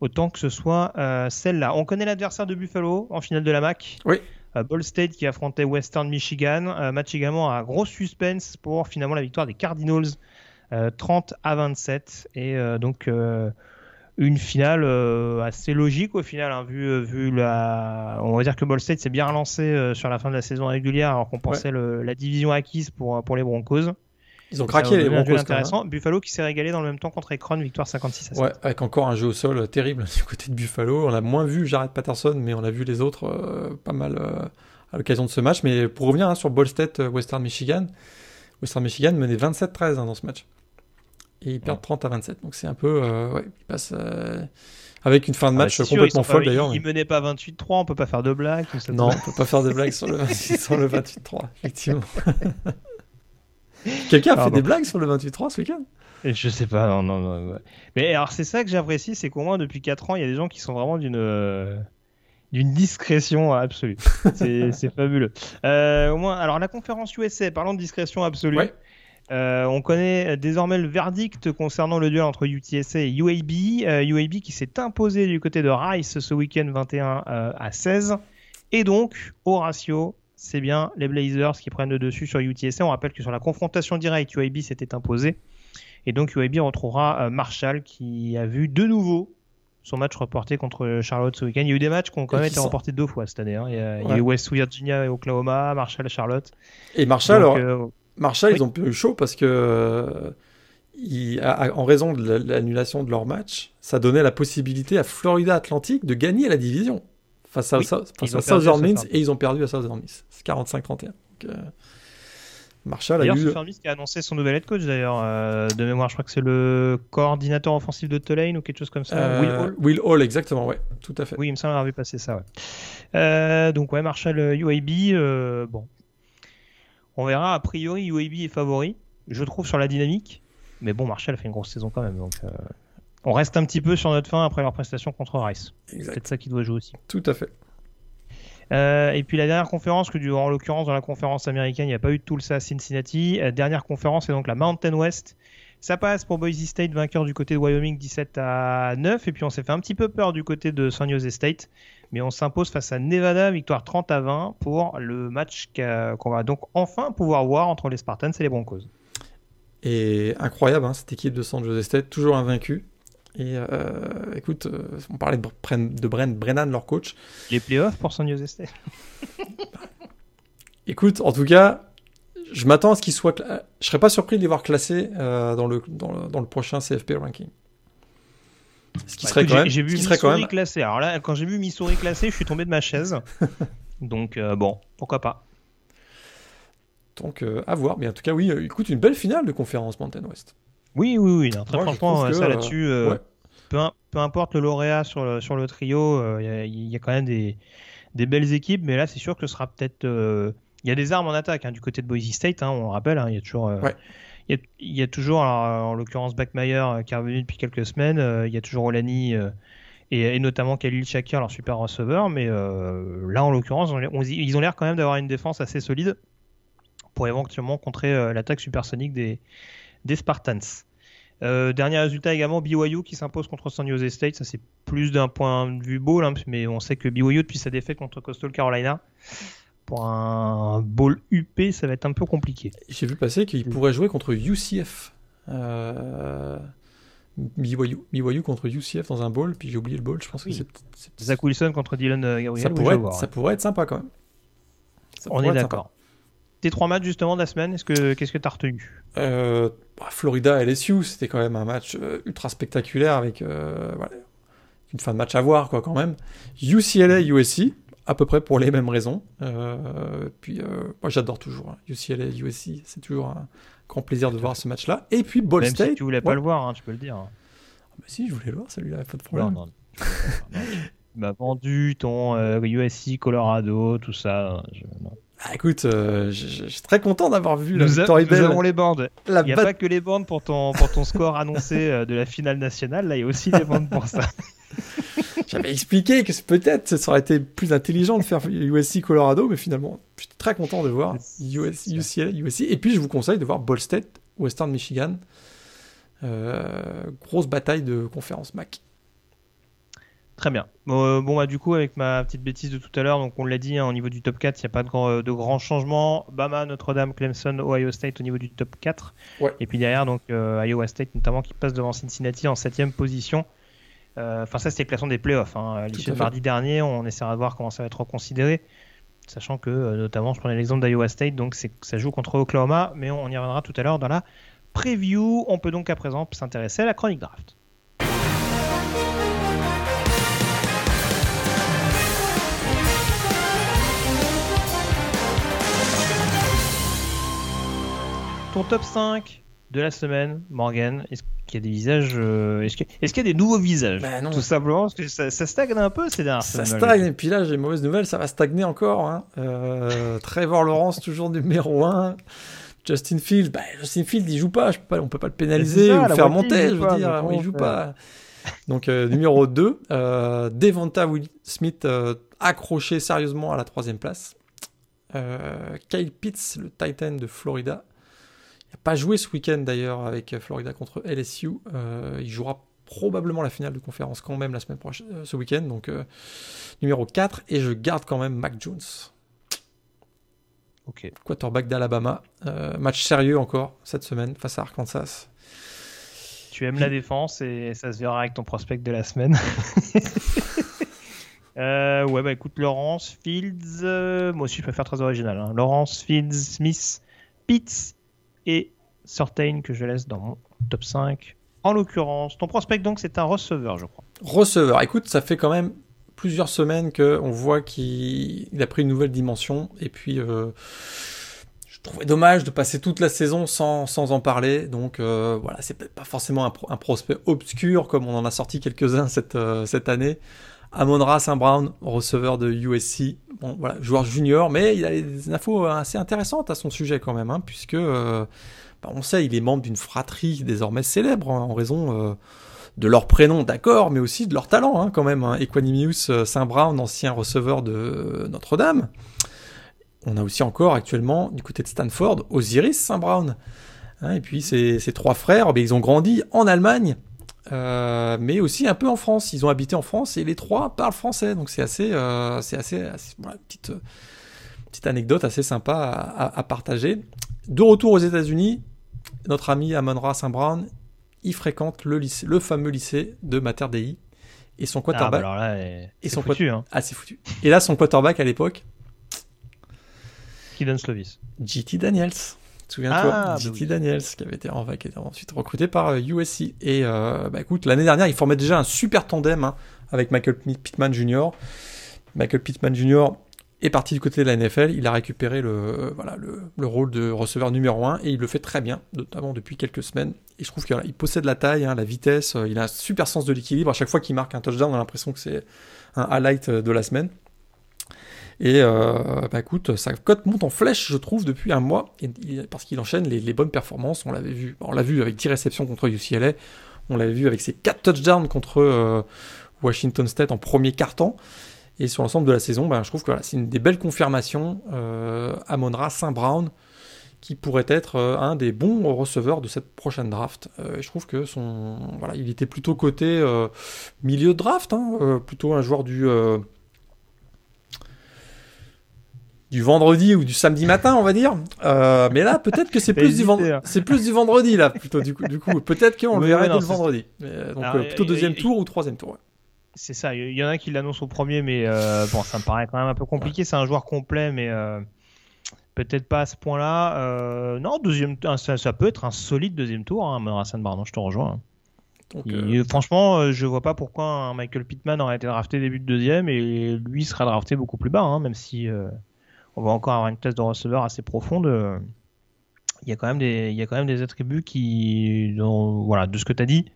autant que ce soit euh, celle-là. On connaît l'adversaire de Buffalo en finale de la MAC. Oui. Euh, Ball State qui affrontait Western Michigan. Euh, match également à gros suspense pour finalement la victoire des Cardinals euh, 30 à 27. Et donc une finale assez logique au final, hein, vu, vu la. On va dire que Ball State s'est bien relancé sur la fin de la saison régulière alors qu'on pensait le- la division acquise pour, pour les Broncos. Ils ont craqué les Broncos. intéressant. Buffalo qui s'est régalé dans le même temps contre Akron, victoire 56 à 7. hein. Ouais, avec encore un jeu au sol terrible du côté de Buffalo. On a moins vu Jared Patterson, mais on a vu les autres euh, pas mal euh, à l'occasion de ce match. Mais pour revenir hein, sur Ball State, euh, Western Michigan, Western Michigan menait 27-13 hein, dans ce match. Et ils perdent 30 à 27. Donc c'est un peu. euh, ouais, ils passent. avec une fin de Ah bah, match sûr, complètement folle d'ailleurs. Ils menaient pas 28-3, on peut pas faire de blagues. tout ça, Non, on peut pas faire de blagues sur le, sur le 28-3, effectivement. Quelqu'un a fait des blagues sur le 28-3 ce week-end? Je sais pas, non, non, non. ouais. Mais alors, c'est ça que j'apprécie, c'est qu'au moins depuis 4 ans, il y a des gens qui sont vraiment d'une euh, d'une discrétion absolue. C'est fabuleux. Euh, au moins, alors la conférence USA, parlons de discrétion absolue. Ouais. Euh, on connaît désormais le verdict concernant le duel entre UTSA et UAB. Euh, UAB qui s'est imposé du côté de Rice ce week-end 21 euh, à 16. Et donc, au ratio, c'est bien les Blazers qui prennent le dessus sur UTSA. On rappelle que sur la confrontation directe, UAB s'était imposé. Et donc, UAB retrouvera Marshall qui a vu de nouveau son match reporté contre Charlotte ce week-end. Il y a eu des matchs qui ont quand même été remportés deux fois cette année. Hein. Il, y a, il, y a, eu West Virginia et Oklahoma, Marshall et Charlotte. Et Marshall, donc, alors, Marshall, oui. ils ont eu chaud parce que, il, en raison de l'annulation de leur match, ça donnait la possibilité à Florida Atlantic de gagner la division face à, oui, face à Southern Miss et ils ont perdu à Southern Miss. C'est 45-31. Donc, euh, Marshall a eu. Southern Miss qui a annoncé son nouvel head coach d'ailleurs. Euh, de mémoire, je crois que c'est le coordinateur offensif de Tulane ou quelque chose comme ça. Euh, Will Hall. Will Hall, exactement, ouais, tout à fait. Oui, il me semble avoir vu passer ça, ouais. donc, ouais, Marshall UAB, bon, on verra. A priori, UAB est favori, je trouve, sur la dynamique. Mais bon, Marshall a fait une grosse saison quand même. Donc, on reste un petit peu sur notre fin après leur prestation contre Rice. C'est peut-être ça qui doit jouer aussi. Tout à fait. Euh, et puis la dernière conférence, que en l'occurrence dans la conférence américaine, il n'y a pas eu de Tulsa à Cincinnati. La dernière conférence, c'est donc la Mountain West. Ça passe pour Boise State, vainqueur du côté de Wyoming 17 à 9. Et puis on s'est fait un petit peu peur du côté de San Jose State. Mais on s'impose face à Nevada, victoire 30 à 20 pour le match qu'on va donc enfin pouvoir voir entre les Spartans et les Broncos. Et incroyable, hein, cette équipe de San Jose State, toujours invaincue. Et euh, écoute, euh, on parlait de, Brennan, leur coach. Les playoffs pour San Jose State Écoute, en tout cas, je m'attends à ce qu'ils soient. Je serais pas surpris de les voir classés euh, dans, le, dans, le, dans, le, prochain CFP ranking. Ce qui bah, serait écoute, quand même. J'ai vu Missouri quand même... classé. Alors là, quand j'ai vu Missouri classé, je suis tombé de ma chaise. Donc euh, bon, pourquoi pas. Donc euh, à voir. Mais en tout cas, oui, écoute, une belle finale de conférence Mountain West. Oui, oui, oui. Non, très Moi, franchement, ça là-dessus, ouais. peu, peu, importe le lauréat sur le, sur le trio, il y, y, a quand même des, des belles équipes. Mais là, c'est sûr que ce sera peut-être il y a des armes en attaque hein, du côté de Boise State, hein, on le rappelle, hein, il y a toujours. Euh, ouais. il, y a, il y a toujours, alors, en l'occurrence, Backmeyer euh, qui est revenu depuis quelques semaines, euh, il y a toujours Olani et, et, notamment Khalil Shakir, leur super receveur, mais là, en l'occurrence, ils ont l'air quand même d'avoir une défense assez solide pour éventuellement contrer l'attaque supersonique des, des Spartans. Euh, dernier résultat également, BYU qui s'impose contre San Jose State. Ça, c'est plus d'un point de vue bowl, hein, mais on sait que BYU, depuis sa défaite contre Coastal Carolina, pour un bowl UP, ça va être un peu compliqué. J'ai vu passer qu'il pourrait jouer contre UCF. Euh... BYU, BYU contre UCF dans un bowl, puis j'ai oublié le bowl, je pense oui. que c'est. Zach Wilson contre Dylan euh, Gabriel. Ça, pourrait, être, ça pourrait être sympa quand même. Ça On est d'accord. Tes trois matchs justement de la semaine, est-ce que qu'est-ce que tu as retenu? Euh, bah, Florida LSU, c'était quand même un match euh, ultra spectaculaire avec euh, voilà, une fin de match à voir quoi quand même. UCLA USC, à peu près pour les mêmes raisons. Euh, puis euh, moi j'adore toujours hein. UCLA, USC, c'est toujours un grand plaisir de voir ce match-là. Et puis Ball Même State. Si tu voulais pas ouais. le voir, hein, tu peux le dire. Ah bah si, je voulais le voir celui-là, pas de problème. Non, non. tu m'as vendu ton euh, USC, Colorado, tout ça. Je... Ah, écoute, euh, je, suis très content d'avoir vu nous la victoire Nous avons les bandes. Il n'y a pas que les bandes pour ton, pour ton score annoncé euh, de la finale nationale. Là, il y a aussi les bandes pour ça. J'avais expliqué que peut-être ça aurait été plus intelligent de faire USC Colorado, mais finalement, je suis très content de voir US, UCLA, USC. Et puis, je vous conseille de voir Ball State, Western Michigan. Euh, grosse bataille de conférence MAC. Très bien. Euh, bon, bah, du coup, avec ma petite bêtise de tout à l'heure, donc on l'a dit, hein, au niveau du top 4, il n'y a pas de, grand, de grands changements. Bama, Notre-Dame, Clemson, Ohio State au niveau du top 4. Ouais. Et puis derrière, donc euh, Iowa State notamment qui passe devant Cincinnati en 7 position. Enfin, ça, c'était le classement des playoffs. Hein. L'issue de mardi dernier, on essaiera de voir comment ça va être reconsidéré. Sachant que, euh, notamment, je prenais l'exemple d'Iowa State, donc ça joue contre Oklahoma, mais on y reviendra tout à l'heure dans la preview. On peut donc à présent s'intéresser à la chronique draft. Ton top 5 de la semaine, Morgan, est-ce qu'il y a des visages euh, Est-ce qu'il y, est qu y, a des nouveaux visages? Bah non. Tout simplement parce que ça, ça, stagne un peu ces dernières Ça stagne, et puis là j'ai une mauvaise nouvelle, ça va stagner encore. Hein. Euh, Trevor Lawrence toujours numéro 1. Justin Fields, bah, Justin Fields il joue pas, je peux pas on peut pas le pénaliser ça, ou le faire monter, je veux pas, dire, il joue ouais. pas. Donc euh, numéro 2, euh, Devonta Will Smith accroché sérieusement à la troisième place. Kyle Pitts, le Titan de Florida, n'a pas joué ce week-end d'ailleurs avec Florida contre LSU. il jouera probablement la finale de conférence quand même la semaine prochaine, ce week-end. Donc numéro 4. Et je garde quand même Mac Jones. Ok. Quarterback d'Alabama. match sérieux encore cette semaine face à Arkansas. Tu aimes la défense et ça se verra avec ton prospect de la semaine. Euh, ouais, bah écoute, Laurence, Fields, euh, moi aussi je préfère très original. Hein. Laurence, Fields, Smith, Pitts et Sortain que je laisse dans mon top 5. En l'occurrence, ton prospect donc c'est un receveur, je crois. Receveur, écoute, ça fait quand même plusieurs semaines qu'on voit qu'il a pris une nouvelle dimension et puis. Euh, trouvais dommage de passer toute la saison sans, sans en parler. Donc euh, voilà, c'est pas forcément un, prospect obscur comme on en a sorti quelques-uns cette, euh, cette année. Amon Saint Brown, receveur de USC, voilà, joueur junior, mais il a des infos assez intéressantes à son sujet quand même, hein, puisque euh, bah, on sait il est membre d'une fratrie désormais célèbre hein, en raison de leur prénom, d'accord, mais aussi de leur talent hein, quand même. Equanimous Saint Brown, ancien receveur de Notre-Dame on a aussi encore actuellement du côté de Stanford Osiris Saint Brown. Et puis ces, trois frères, ben, ils ont grandi en Allemagne, euh, mais aussi un peu en France. Ils ont habité en France et les trois parlent français. Donc c'est assez, euh, c'est assez, petite, petite anecdote assez sympa à, partager. De retour aux États-Unis, notre ami Amon Saint Brown, il fréquente le lycée, le fameux lycée de Mater Dei. Et son quarterback. Ah, bah alors là, et son foutu, hein. Ah, foutu. Et là, son quarterback à l'époque, qui donne Slovis JT Daniels. Souviens-toi, ah, JT bah Daniels, qui avait été, ensuite recruté par USC. Euh, et euh, bah, écoute, l'année dernière, il formait déjà un super tandem hein, avec Michael Pittman Jr. Michael Pittman Jr. est parti du côté de la NFL. Il a récupéré le, euh, voilà, le, rôle de receveur numéro 1 et il le fait très bien, notamment depuis quelques semaines. Et je trouve qu'il possède la taille, hein, la vitesse, il a un super sens de l'équilibre. À chaque fois qu'il marque un touchdown, on a l'impression que c'est un highlight de la semaine. Et euh, bah écoute, sa cote monte en flèche, je trouve, depuis un mois, parce qu'il enchaîne les, bonnes performances. On l'avait vu, on l'a vu avec 10 réceptions contre UCLA, on l'avait vu avec ses 4 touchdowns contre euh, Washington State en premier quart-temps. Et sur l'ensemble de la saison, bah, je trouve que c'est une des belles confirmations. Euh, Amonra Saint Brown, qui pourrait être euh, un des bons receveurs de cette prochaine draft. Euh, je trouve que son, voilà, il était plutôt côté milieu de draft, hein, plutôt un joueur du du vendredi ou du samedi matin, on va dire. Euh, mais là, peut-être que c'est plus, du hein. c'est plus du vendredi, là, plutôt, du coup. Du coup peut-être qu'on le verra dès le vendredi. Euh, donc, euh, plutôt deuxième tour ou troisième tour. C'est ça. Il y en a qui l'annoncent au premier, mais bon, ça me paraît quand même un peu compliqué. C'est un joueur complet, mais peut-être pas à ce point-là. non, deuxième, ça, peut être un solide deuxième tour, hein, Hassan Bardon, je te rejoins. franchement, je vois pas pourquoi un Michael Pittman aurait été drafté début de deuxième et lui sera drafté beaucoup plus bas, hein, même si on va encore avoir une classe de receveur assez profonde. Il y a quand même des, il y a quand même des attributs qui, voilà, de ce que tu as dit,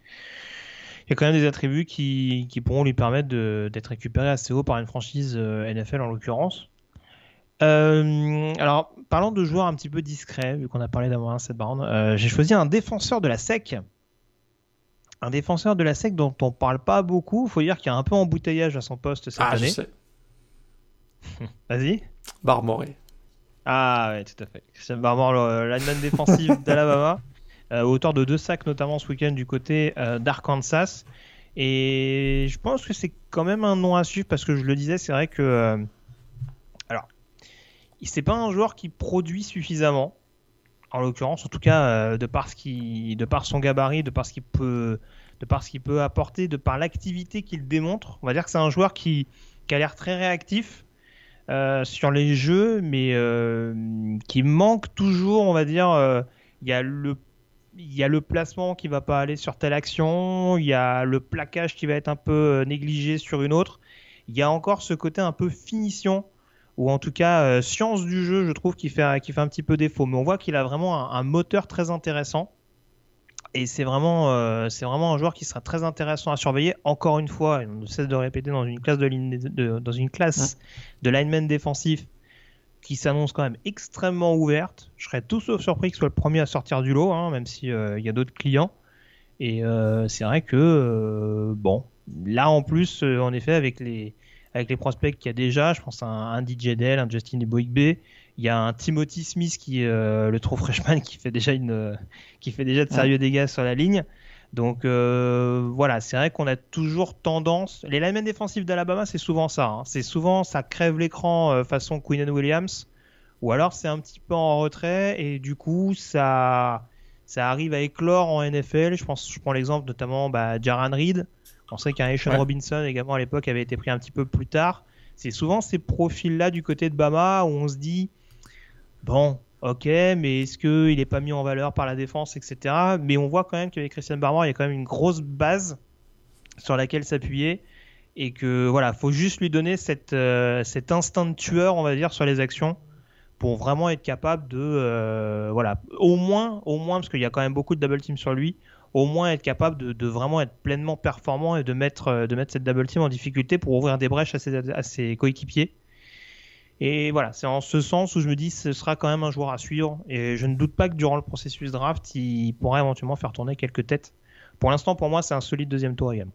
il y a quand même des attributs qui, qui pourront lui permettre d'être récupérés assez haut par une franchise euh, NFL en l'occurrence. Euh, alors, parlant de joueurs un petit peu discrets, vu qu'on a parlé d'avoir un set euh, j'ai choisi un défenseur de la SEC. Un défenseur de la SEC dont on parle pas beaucoup. Il faut dire qu'il y a un peu embouteillage à son poste cette ah, année. Je sais. Vas-y. Barmoré. Ah ouais, tout à fait. C'est Barmore, lineman défensif d'Alabama, euh, auteur de deux sacs notamment ce week-end du côté euh, d'Arkansas. Et je pense que c'est quand même un nom à suivre parce que je le disais, c'est vrai que. Euh, alors, c'est pas un joueur qui produit suffisamment, en l'occurrence, en tout cas de, par ce qui, de par son gabarit, de par ce qu'il peut, de par ce qu'il peut apporter, de par l'activité qu'il démontre. On va dire que c'est un joueur qui, qui a l'air très réactif, euh, sur les jeux, mais euh, qui manque toujours, on va dire. Euh, il y a le y a le placement qui va pas aller sur telle action, il y a le plaquage qui va être un peu négligé sur une autre. Il y a encore ce côté un peu finition ou en tout cas science du jeu, je trouve, qui fait, qui fait un petit peu défaut. Mais on voit qu'il a vraiment un, moteur très intéressant. Et c'est vraiment, euh, c'est vraiment un joueur qui sera très intéressant à surveiller. Encore une fois, on ne cesse de répéter dans une classe de, ligne de dans une classe de lineman défensif qui s'annonce quand même extrêmement ouverte. Je serais tout sauf surpris qu'il soit le premier à sortir du lot, hein, même s'il euh, y a d'autres clients. Et euh, c'est vrai que bon, là en plus, en effet, avec les avec les prospects qu'il y a déjà, je pense à un, DJ Dell, un Justin Eboigbe, il y a un Timothy Smith qui le true freshman qui fait déjà une qui fait déjà de sérieux dégâts sur la ligne. Donc voilà, c'est vrai qu'on a toujours tendance. Les linemen défensifs d'Alabama, c'est souvent ça. Hein. C'est souvent ça crève l'écran façon Queen Williams, ou alors c'est un petit peu en retrait et du coup ça ça arrive à éclore en NFL. Je pense, je prends l'exemple notamment bah, Jaran Reed. On sait qu'un Ashon Robinson également à l'époque avait été pris un petit peu plus tard. C'est souvent ces profils-là du côté de Bama où on se dit bon, ok, mais est-ce qu'il n'est pas mis en valeur par la défense, etc. Mais on voit quand même qu'avec Christian Barmore, il y a quand même une grosse base sur laquelle s'appuyer et que voilà, faut juste lui donner euh, cet instinct de tueur, on va dire, sur les actions pour vraiment être capable de euh, voilà au moins au moins parce qu'il y a quand même beaucoup de double team sur lui au moins être capable de, vraiment être pleinement performant et de mettre euh, de mettre cette double team en difficulté pour ouvrir des brèches à ses coéquipiers et voilà c'est en ce sens où je me dis ce sera quand même un joueur à suivre et je ne doute pas que durant le processus draft il pourra éventuellement faire tourner quelques têtes pour l'instant pour moi c'est un solide deuxième tour également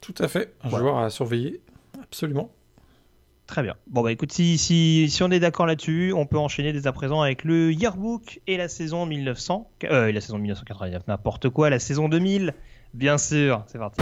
tout à fait un joueur à surveiller absolument Très bien. Bon, bah écoute, si, si, si on est d'accord là-dessus, on peut enchaîner dès à présent avec le yearbook et la saison 1900. Euh, et la saison 1999, n'importe quoi, la saison 2000, bien sûr. C'est parti.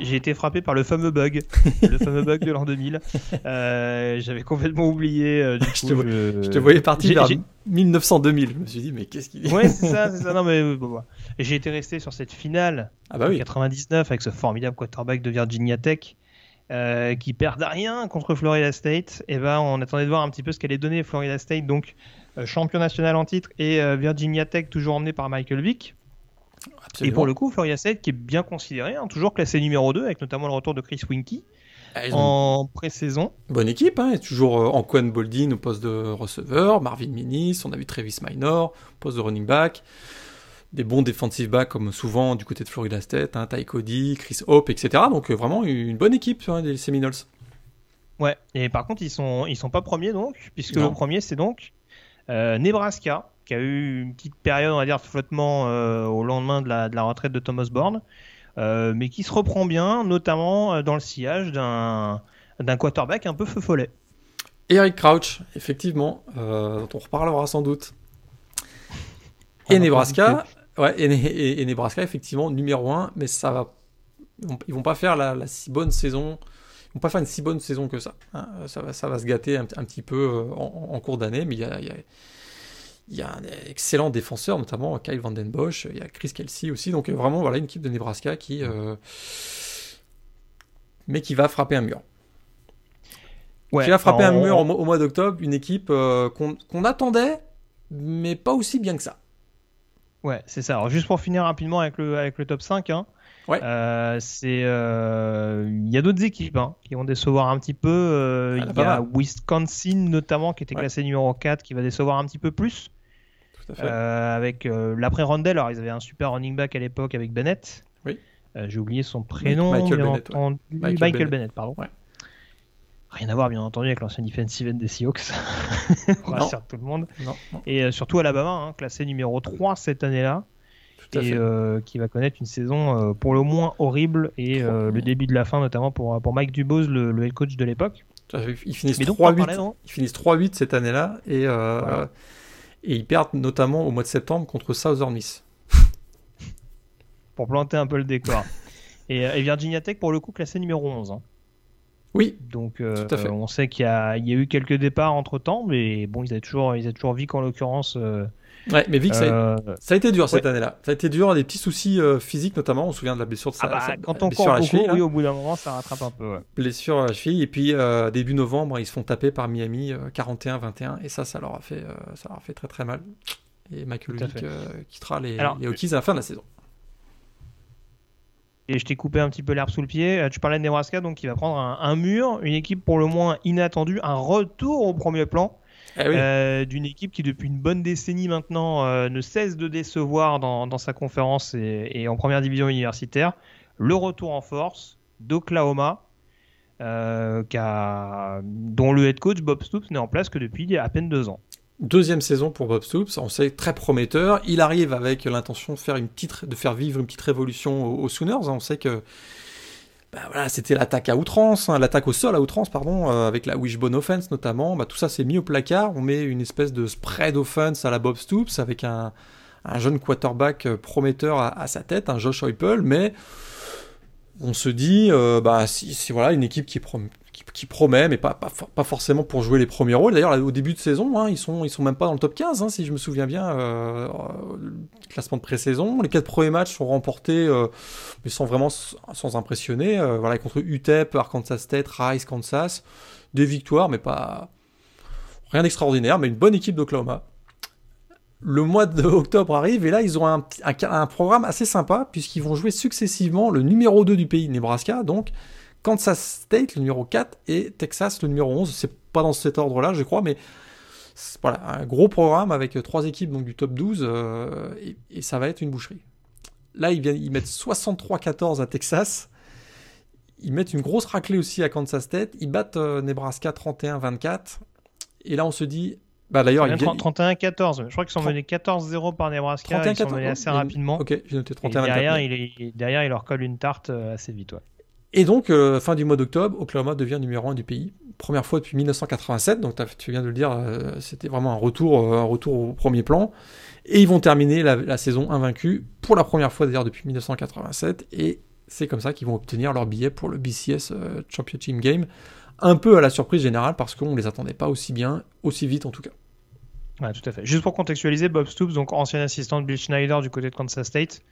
J'ai été frappé par le fameux bug, le fameux bug de l'an 2000. Euh, j'avais complètement oublié. Euh, du je, te voyais parti vers 1900-2000. Je me suis dit, mais qu'est-ce qu'il dit Ouais, c'est ça, c'est ça. Non, mais bon, j'ai été resté sur cette finale ah bah oui. 99 avec ce formidable quarterback de Virginia Tech. Euh, qui perd à rien contre Florida State, et ben on attendait de voir un petit peu ce qu'allait donner Florida State, donc champion national en titre, et Virginia Tech toujours emmené par Michael Vick. Et pour le coup, Florida State qui est bien considéré, hein, toujours classé numéro 2, avec notamment le retour de Chris Winky ah, en pré-saison. Bonne équipe, hein, toujours euh, Anquan Boldin au poste de receveur, Marvin Minis, on a vu Travis Minor, poste de running back, des bons defensive backs comme souvent du côté de Florida State, hein, Ty Cody, Chris Hope, etc. Donc euh, vraiment une bonne équipe hein, des Seminoles. Ouais, et par contre ils sont ils sont pas premiers donc, puisque le premier c'est donc euh, Nebraska qui a eu une petite période, on va dire, de flottement euh, au lendemain de la, de la, retraite de Thomas Bourne, euh, mais qui se reprend bien, notamment euh, dans le sillage d'un quarterback un peu feu follet. Eric Crouch, effectivement, dont on reparlera sans doute. Et Nebraska, ouais, et, Nebraska, effectivement, numéro 1, mais ça va. Ils vont pas faire la, si bonne saison. Ils vont pas faire une si bonne saison que ça. Hein. Ça, va, ça va se gâter un, petit peu en, cours d'année, mais il y a il y a un excellent défenseur, notamment Kyle Van Den Bosch. Il y a Chris Kelsey aussi. Donc vraiment, voilà une équipe de Nebraska qui, euh, mais qui va frapper un mur. qui va frapper un mur au, mois d'octobre. Une équipe euh, qu'on attendait, mais pas aussi bien que ça. Ouais, c'est ça. Alors juste pour finir rapidement avec le, avec le top 5, hein, ouais. Euh, c'est il y a d'autres équipes hein, qui vont décevoir un petit peu. il y a Wisconsin notamment qui était classé numéro 4 qui va décevoir un petit peu plus. Euh, avec euh, l'après-Rondell, alors ils avaient un super running back à l'époque avec Bennett. Oui. Euh, j'ai oublié son prénom. Michael Bennett. Michael, Bennett. pardon. Rien à voir, bien entendu, avec l'ancien defensive end des Seahawks. On rassure tout le monde. Et surtout Alabama, hein, classé numéro 3 cette année-là. Et qui va connaître une saison pour le moins horrible et le début de la fin, notamment pour, pour Mike Dubose, le, head coach de l'époque. Ils finissent 3-8 cette année-là. Et et ils perdent notamment au mois de septembre contre Southern Miss. pour planter un peu le décor. et, Virginia Tech, pour le coup, classé numéro 11. Hein. Oui. Donc, euh, on sait qu'il y, a eu quelques départs entre temps, mais bon, ils avaient toujours, ils avaient toujours Vic en l'occurrence. Euh, Ouais, mais Vic, ça, a, euh, été dur cette année-là. Ça a été dur, des petits soucis euh, physiques notamment. On se souvient de la blessure de sa, ah bah, quand on blessure à la cheville. Oui, au bout d'un moment, ça rattrape un peu. Blessure à la cheville. Et puis euh, début novembre, ils se font taper par Miami 41-21. Et ça, ça leur a fait, ça leur a fait très très mal. Et Michael Vick quittera les, les Hokies à la fin de la saison. Et je t'ai coupé un petit peu l'herbe sous le pied. Tu parlais de Nebraska, donc il va prendre un, un mur, une équipe pour le moins inattendue, un retour au premier plan. Eh euh, d'une équipe qui depuis une bonne décennie maintenant euh, ne cesse de décevoir dans, sa conférence et, en première division universitaire. Le retour en force d'Oklahoma, euh, dont le head coach Bob Stoops n'est en place que depuis à peine deux ans. Deuxième saison pour Bob Stoops, on sait très prometteur. Il arrive avec l'intention de faire une petite, de faire vivre une petite révolution aux, Sooners. On sait que bah c'était l'attaque à outrance, hein, l'attaque au sol à outrance, pardon, euh, avec la wishbone offense notamment. Bah, tout ça c'est mis au placard. On met une espèce de spread offense à la Bob Stoops avec un, un jeune quarterback euh, prometteur à, sa tête, un Josh Heupel, mais on se dit, euh, bah si, voilà une équipe qui, qui, promet, mais pas, pas, forcément pour jouer les premiers rôles. D'ailleurs, au début de saison, hein, ils sont ils sont même pas dans le top 15, hein, si je me souviens bien, euh, classement de pré-saison. Les quatre premiers matchs sont remportés, euh, mais sans vraiment sans impressionner. Euh, voilà, contre UTEP, Arkansas State, Rice, Kansas, des victoires, mais pas rien d'extraordinaire, mais une bonne équipe d'Oklahoma le mois d'octobre arrive et là ils ont un, un, programme assez sympa puisqu'ils vont jouer successivement le numéro 2 du pays, Nebraska, donc Kansas State, le numéro 4, et Texas, le numéro 11. C'est pas dans cet ordre-là, je crois, mais voilà, un gros programme avec trois équipes donc du top 12, euh, et, ça va être une boucherie. Là, ils, viennent, ils mettent 63-14 à Texas. Ils mettent une grosse raclée aussi à Kansas State. Ils battent euh, Nebraska 31-24. Et là, on se dit. Bah d'ailleurs, 31-14. Je crois qu'ils sont menés 14-0 par Nebraska. ils sont menés assez rapidement. Ok, j'ai noté 31-24. Derrière, il derrière, il leur colle une tarte euh, assez vite. Ouais. Et donc, euh, fin du mois d'octobre, Oklahoma devient numéro 1 du pays. Première fois depuis 1987, donc tu viens de le dire, euh, c'était vraiment un retour, euh, un retour au premier plan. Et ils vont terminer la, saison invaincue pour la première fois d'ailleurs depuis 1987. Et c'est comme ça qu'ils vont obtenir leur billet pour le BCS Championship Game. Un peu à la surprise générale parce qu'on ne les attendait pas aussi bien, aussi vite en tout cas. Tout à fait. Juste pour contextualiser, Bob Stoops, donc ancien assistant de Bill Schneider du côté de Kansas State,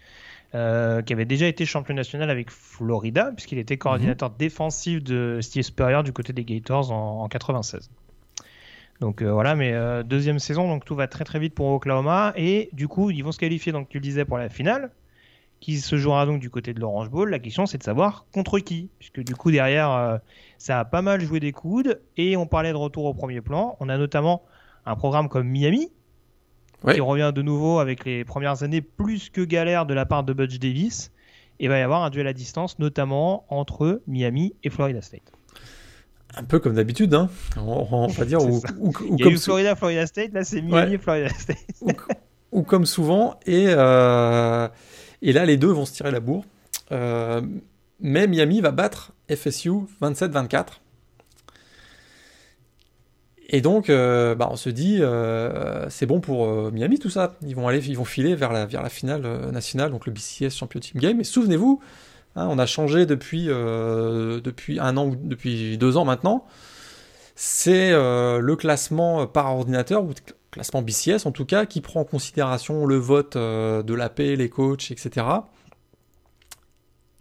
euh, qui avait déjà été champion national avec Florida, puisqu'il était coordinateur mhm. défensif de Steve Spurrier du côté des Gators en, 96. Donc euh, voilà, mais euh, deuxième saison, donc tout va très très vite pour Oklahoma. Et du coup, ils vont se qualifier, donc tu le disais, pour la finale, qui se jouera donc du côté de l'Orange Bowl. La question, c'est de savoir contre qui, puisque du coup, derrière, ça a pas mal joué des coudes. Et on parlait de retour au premier plan. On a notamment un programme comme Miami, qui revient de nouveau avec les premières années plus que galères de la part de Budge Davis. Et il va y avoir un duel à distance, notamment entre Miami et Florida State. Un peu comme d'habitude, hein. on, va dire. Ou, eu Florida, Florida State, là c'est Miami et Florida State. ou, comme souvent, et, euh, et là les deux vont se tirer la bourre. Euh, mais Miami va battre FSU 27-24. Et donc, euh, bah, on se dit, euh, c'est bon pour euh, Miami tout ça. Ils vont aller, ils vont filer vers la, finale nationale, donc le BCS Championship Game. Et souvenez-vous, hein, on a changé depuis, depuis un an, depuis deux ans maintenant. C'est le classement par ordinateur, ou classement BCS en tout cas, qui prend en considération le vote de la paix, les coachs, etc.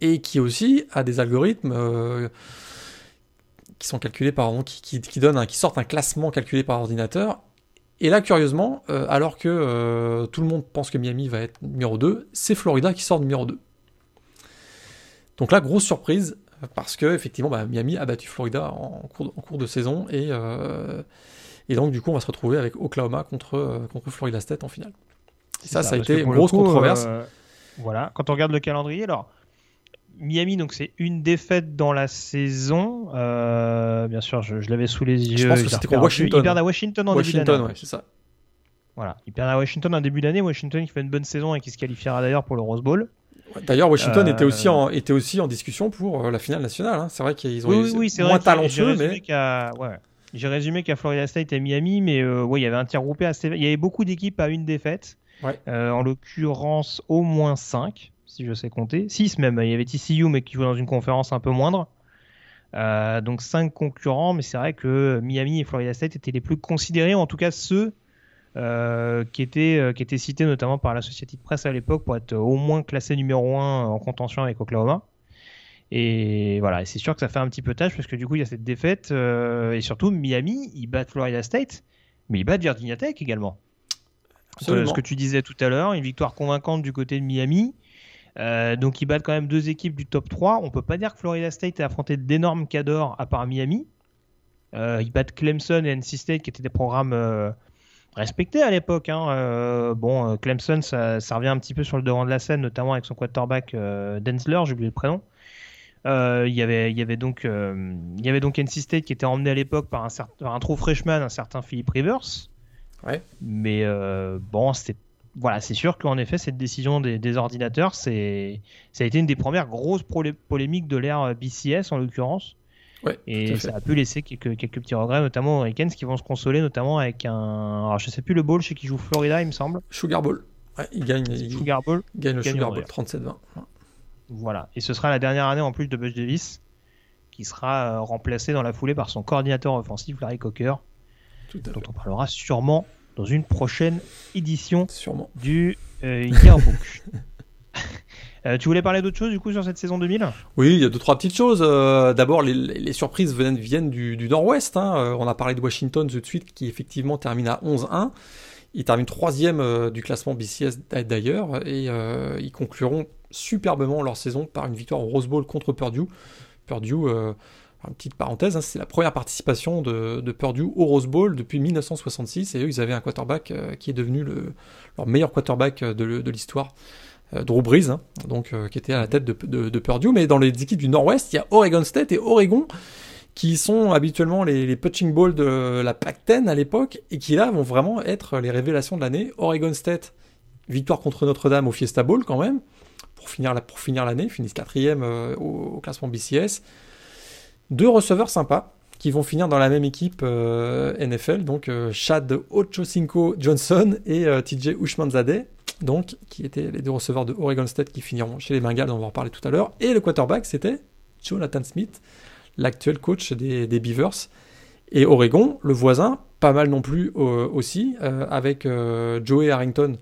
Et qui aussi a des algorithmes qui sont calculés par qui, qui, donnent qui sortent un classement calculé par ordinateur. Et là, curieusement, euh, alors que euh, tout le monde pense que Miami va être numéro 2, c'est Florida qui sort numéro 2. Donc là, grosse surprise, parce que effectivement, bah, Miami a battu Florida en cours de, en cours de saison, et, euh, et donc du coup, on va se retrouver avec Oklahoma contre, contre Florida State en finale. Et ça, ça, a été une grosse controverse. voilà, quand on regarde le calendrier, alors Miami, donc c'est une défaite dans la saison. Euh, bien sûr, je, l'avais sous les yeux. Je pense que c'était contre Washington. Ils perdent à Washington en Washington, début d'année. Ouais, c'est ça. Voilà, ils perdent à Washington en début d'année. Washington qui fait une bonne saison et qui se qualifiera d'ailleurs pour le Rose Bowl. D'ailleurs, Washington était, aussi en, était aussi en discussion pour euh, la finale nationale. Hein. C'est vrai qu'ils ont oui, oui, moins vrai talentueux, mais. J'ai résumé qu'à Florida State et Miami, mais euh, ouais, il y avait un tir groupé assez. Il y avait beaucoup d'équipes à une défaite. Ouais. en l'occurrence, au moins 5 si je sais compter. 6 même, il y avait TCU mais qui jouait dans une conférence un peu moindre. Euh, donc 5 concurrents, mais c'est vrai que Miami et Florida State étaient les plus considérés, en tout cas ceux euh, qui, étaient, euh, qui étaient cités notamment par la société de presse à l'époque pour être au moins classés numéro 1 en contention avec Oklahoma. Et voilà, et c'est sûr que ça fait un petit peu tâche parce que du coup il y a cette défaite et surtout Miami, ils battent Florida State, mais ils battent Virginia Tech également. Ce que tu disais tout à l'heure, une victoire convaincante du côté de Miami. Euh, donc ils battent quand même deux équipes du top 3. On peut pas dire que Florida State a affronté d'énormes cadors à part Miami. Euh, ils battent Clemson et NC State qui étaient des programmes euh, respectés à l'époque. Hein. bon, Clemson ça, revient un petit peu sur le devant de la scène, notamment avec son quarterback Densler, j'ai oublié le prénom. il y avait, y avait donc, il y avait donc NC State qui était emmené à l'époque par un, certain, un true freshman, un certain Philip Rivers. Ouais. Mais euh, bon, c'était voilà, c'est sûr qu'en effet, cette décision des, des ordinateurs, c'est ça a été une des premières grosses polémiques de l'ère BCS en l'occurrence. Ouais, Et ça a pu laisser quelques, quelques petits regrets, notamment aux Hurricanes qui vont se consoler, notamment avec un. Alors, je sais plus le bowl chez qui joue Florida, il me semble. Sugar Bowl. Ouais, il gagne, il Sugar Bowl. gagne le gagne Sugar Bowl vrai. 37-20. Ouais. Voilà. Et ce sera la dernière année en plus de Bush Davis, qui sera euh, remplacé dans la foulée par son coordinateur offensif, Larry Cocker, Tout à dont fait. on parlera sûrement dans une prochaine édition Sûrement. du euh, Yearbook. Euh, tu voulais parler d'autre chose du coup sur cette saison 2000 Oui, il y a deux trois petites choses. Euh, D'abord, les, les surprises viennent, viennent du, du Nord-Ouest. hein. Euh, on a parlé de Washington tout de suite, qui effectivement termine à 11-1. Ils terminent troisième du classement BCS d'a- d'ailleurs, et euh, ils concluront superbement leur saison par une victoire au Rose Bowl contre Purdue. Purdue, euh, une petite parenthèse, hein, c'est la première participation de, Purdue au Rose Bowl depuis 1966, et eux, ils avaient un quarterback euh, qui est devenu le, leur meilleur quarterback euh, de, l'histoire. euh, Drew Brees, hein, donc qui était à la tête de, Purdue, mais dans les équipes du Nord-Ouest, il y a Oregon State et Oregon qui sont habituellement les, les punching balls de la Pac-10 à l'époque et qui là vont vraiment être les révélations de l'année. Oregon State, victoire contre Notre-Dame au Fiesta Bowl quand même pour finir l'année, finissent quatrième au classement BCS. Deux receveurs sympas qui vont finir dans la même équipe euh, NFL, donc euh, Chad Ochocinco Johnson et euh, TJ Ushmanzadeh, donc qui étaient les deux receveurs de Oregon State qui finiront chez les Bengals, on va en reparler tout à l'heure. Et le quarterback, c'était Jonathan Smith, l'actuel coach des, des Beavers. Et Oregon, le voisin, pas mal non plus euh, aussi, avec Joey Harrington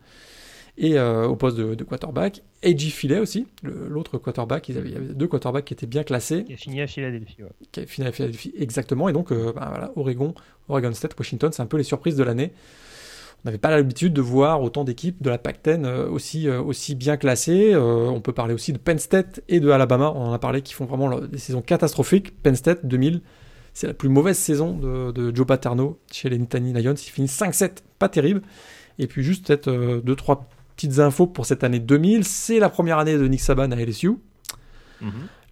et euh, au poste de, de quarterback. A.J. Filet aussi, l'autre quarterback. Ils avaient, il y avait deux quarterbacks qui étaient bien classés qui a fini à Philadelphie. ouais. qui a fini à Philadelphie exactement. Et donc, euh, bah, voilà, Oregon, Oregon State, Washington, c'est un peu les surprises de l'année. On n'avait pas l'habitude de voir autant d'équipes de la Pac-10 euh, aussi, aussi bien classées. Euh, on peut parler aussi de Penn State et de Alabama. On en a parlé qui font vraiment des saisons catastrophiques. Penn State 2000, c'est la plus mauvaise saison de, de Joe Paterno chez les Nittany Lions. Il finit 5-7, pas terrible. Et puis juste peut-être euh, deux trois petites infos pour cette année 2000. C'est la première année de Nick Saban à LSU.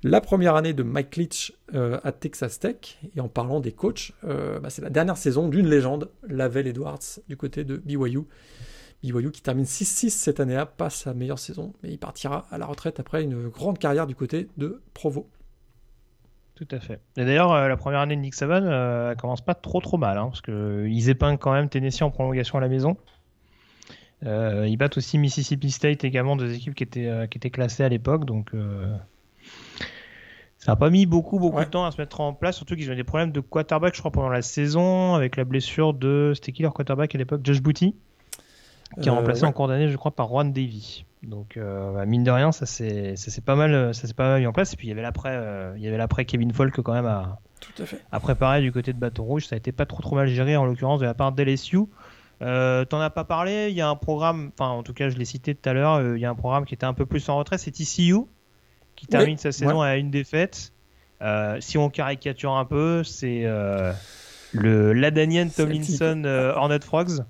La première année de Mike Leach euh, à Texas Tech, et en parlant des coachs, euh, bah, c'est la dernière saison d'une légende, Lavelle Edwards, du côté de BYU. BYU qui termine 6-6 cette année-là, pas sa meilleure saison, mais il partira à la retraite après une grande carrière du côté de Provo. Tout à fait. Et d'ailleurs, euh, la première année de Nick Saban, elle commence pas trop trop mal, hein, parce que euh, ils épinglent quand même Tennessee en prolongation à la maison. Euh, ils battent aussi Mississippi State également, deux équipes qui étaient, euh, qui étaient classées à l'époque, donc euh, ça n'a pas mis beaucoup beaucoup Ouais. de temps à se mettre en place, surtout qu'ils ont eu des problèmes de quarterback, je crois, pendant la saison, avec la blessure de, c'était qui leur quarterback à l'époque, Josh Booty, qui est remplacé ouais. en cours d'année, je crois, par Juan Davy. Donc, bah, mine de rien, ça s'est pas mal, ça pas mal mis en place. Et puis il y avait l'après, il y avait l'après Kevin Falk quand même à, Tout à fait. à préparer du côté de Bâton Rouge. Ça a été pas trop trop mal géré en l'occurrence de la part d'LSU. Euh, T'en as pas parlé. Il y a un programme, enfin en tout cas je l'ai cité tout à l'heure. euh, Il y a un programme qui était un peu plus en retrait, c'est TCU qui termine sa saison à une défaite. Euh, si on caricature un peu, c'est euh, le Ladanian Tomlinson Hornet Frogs.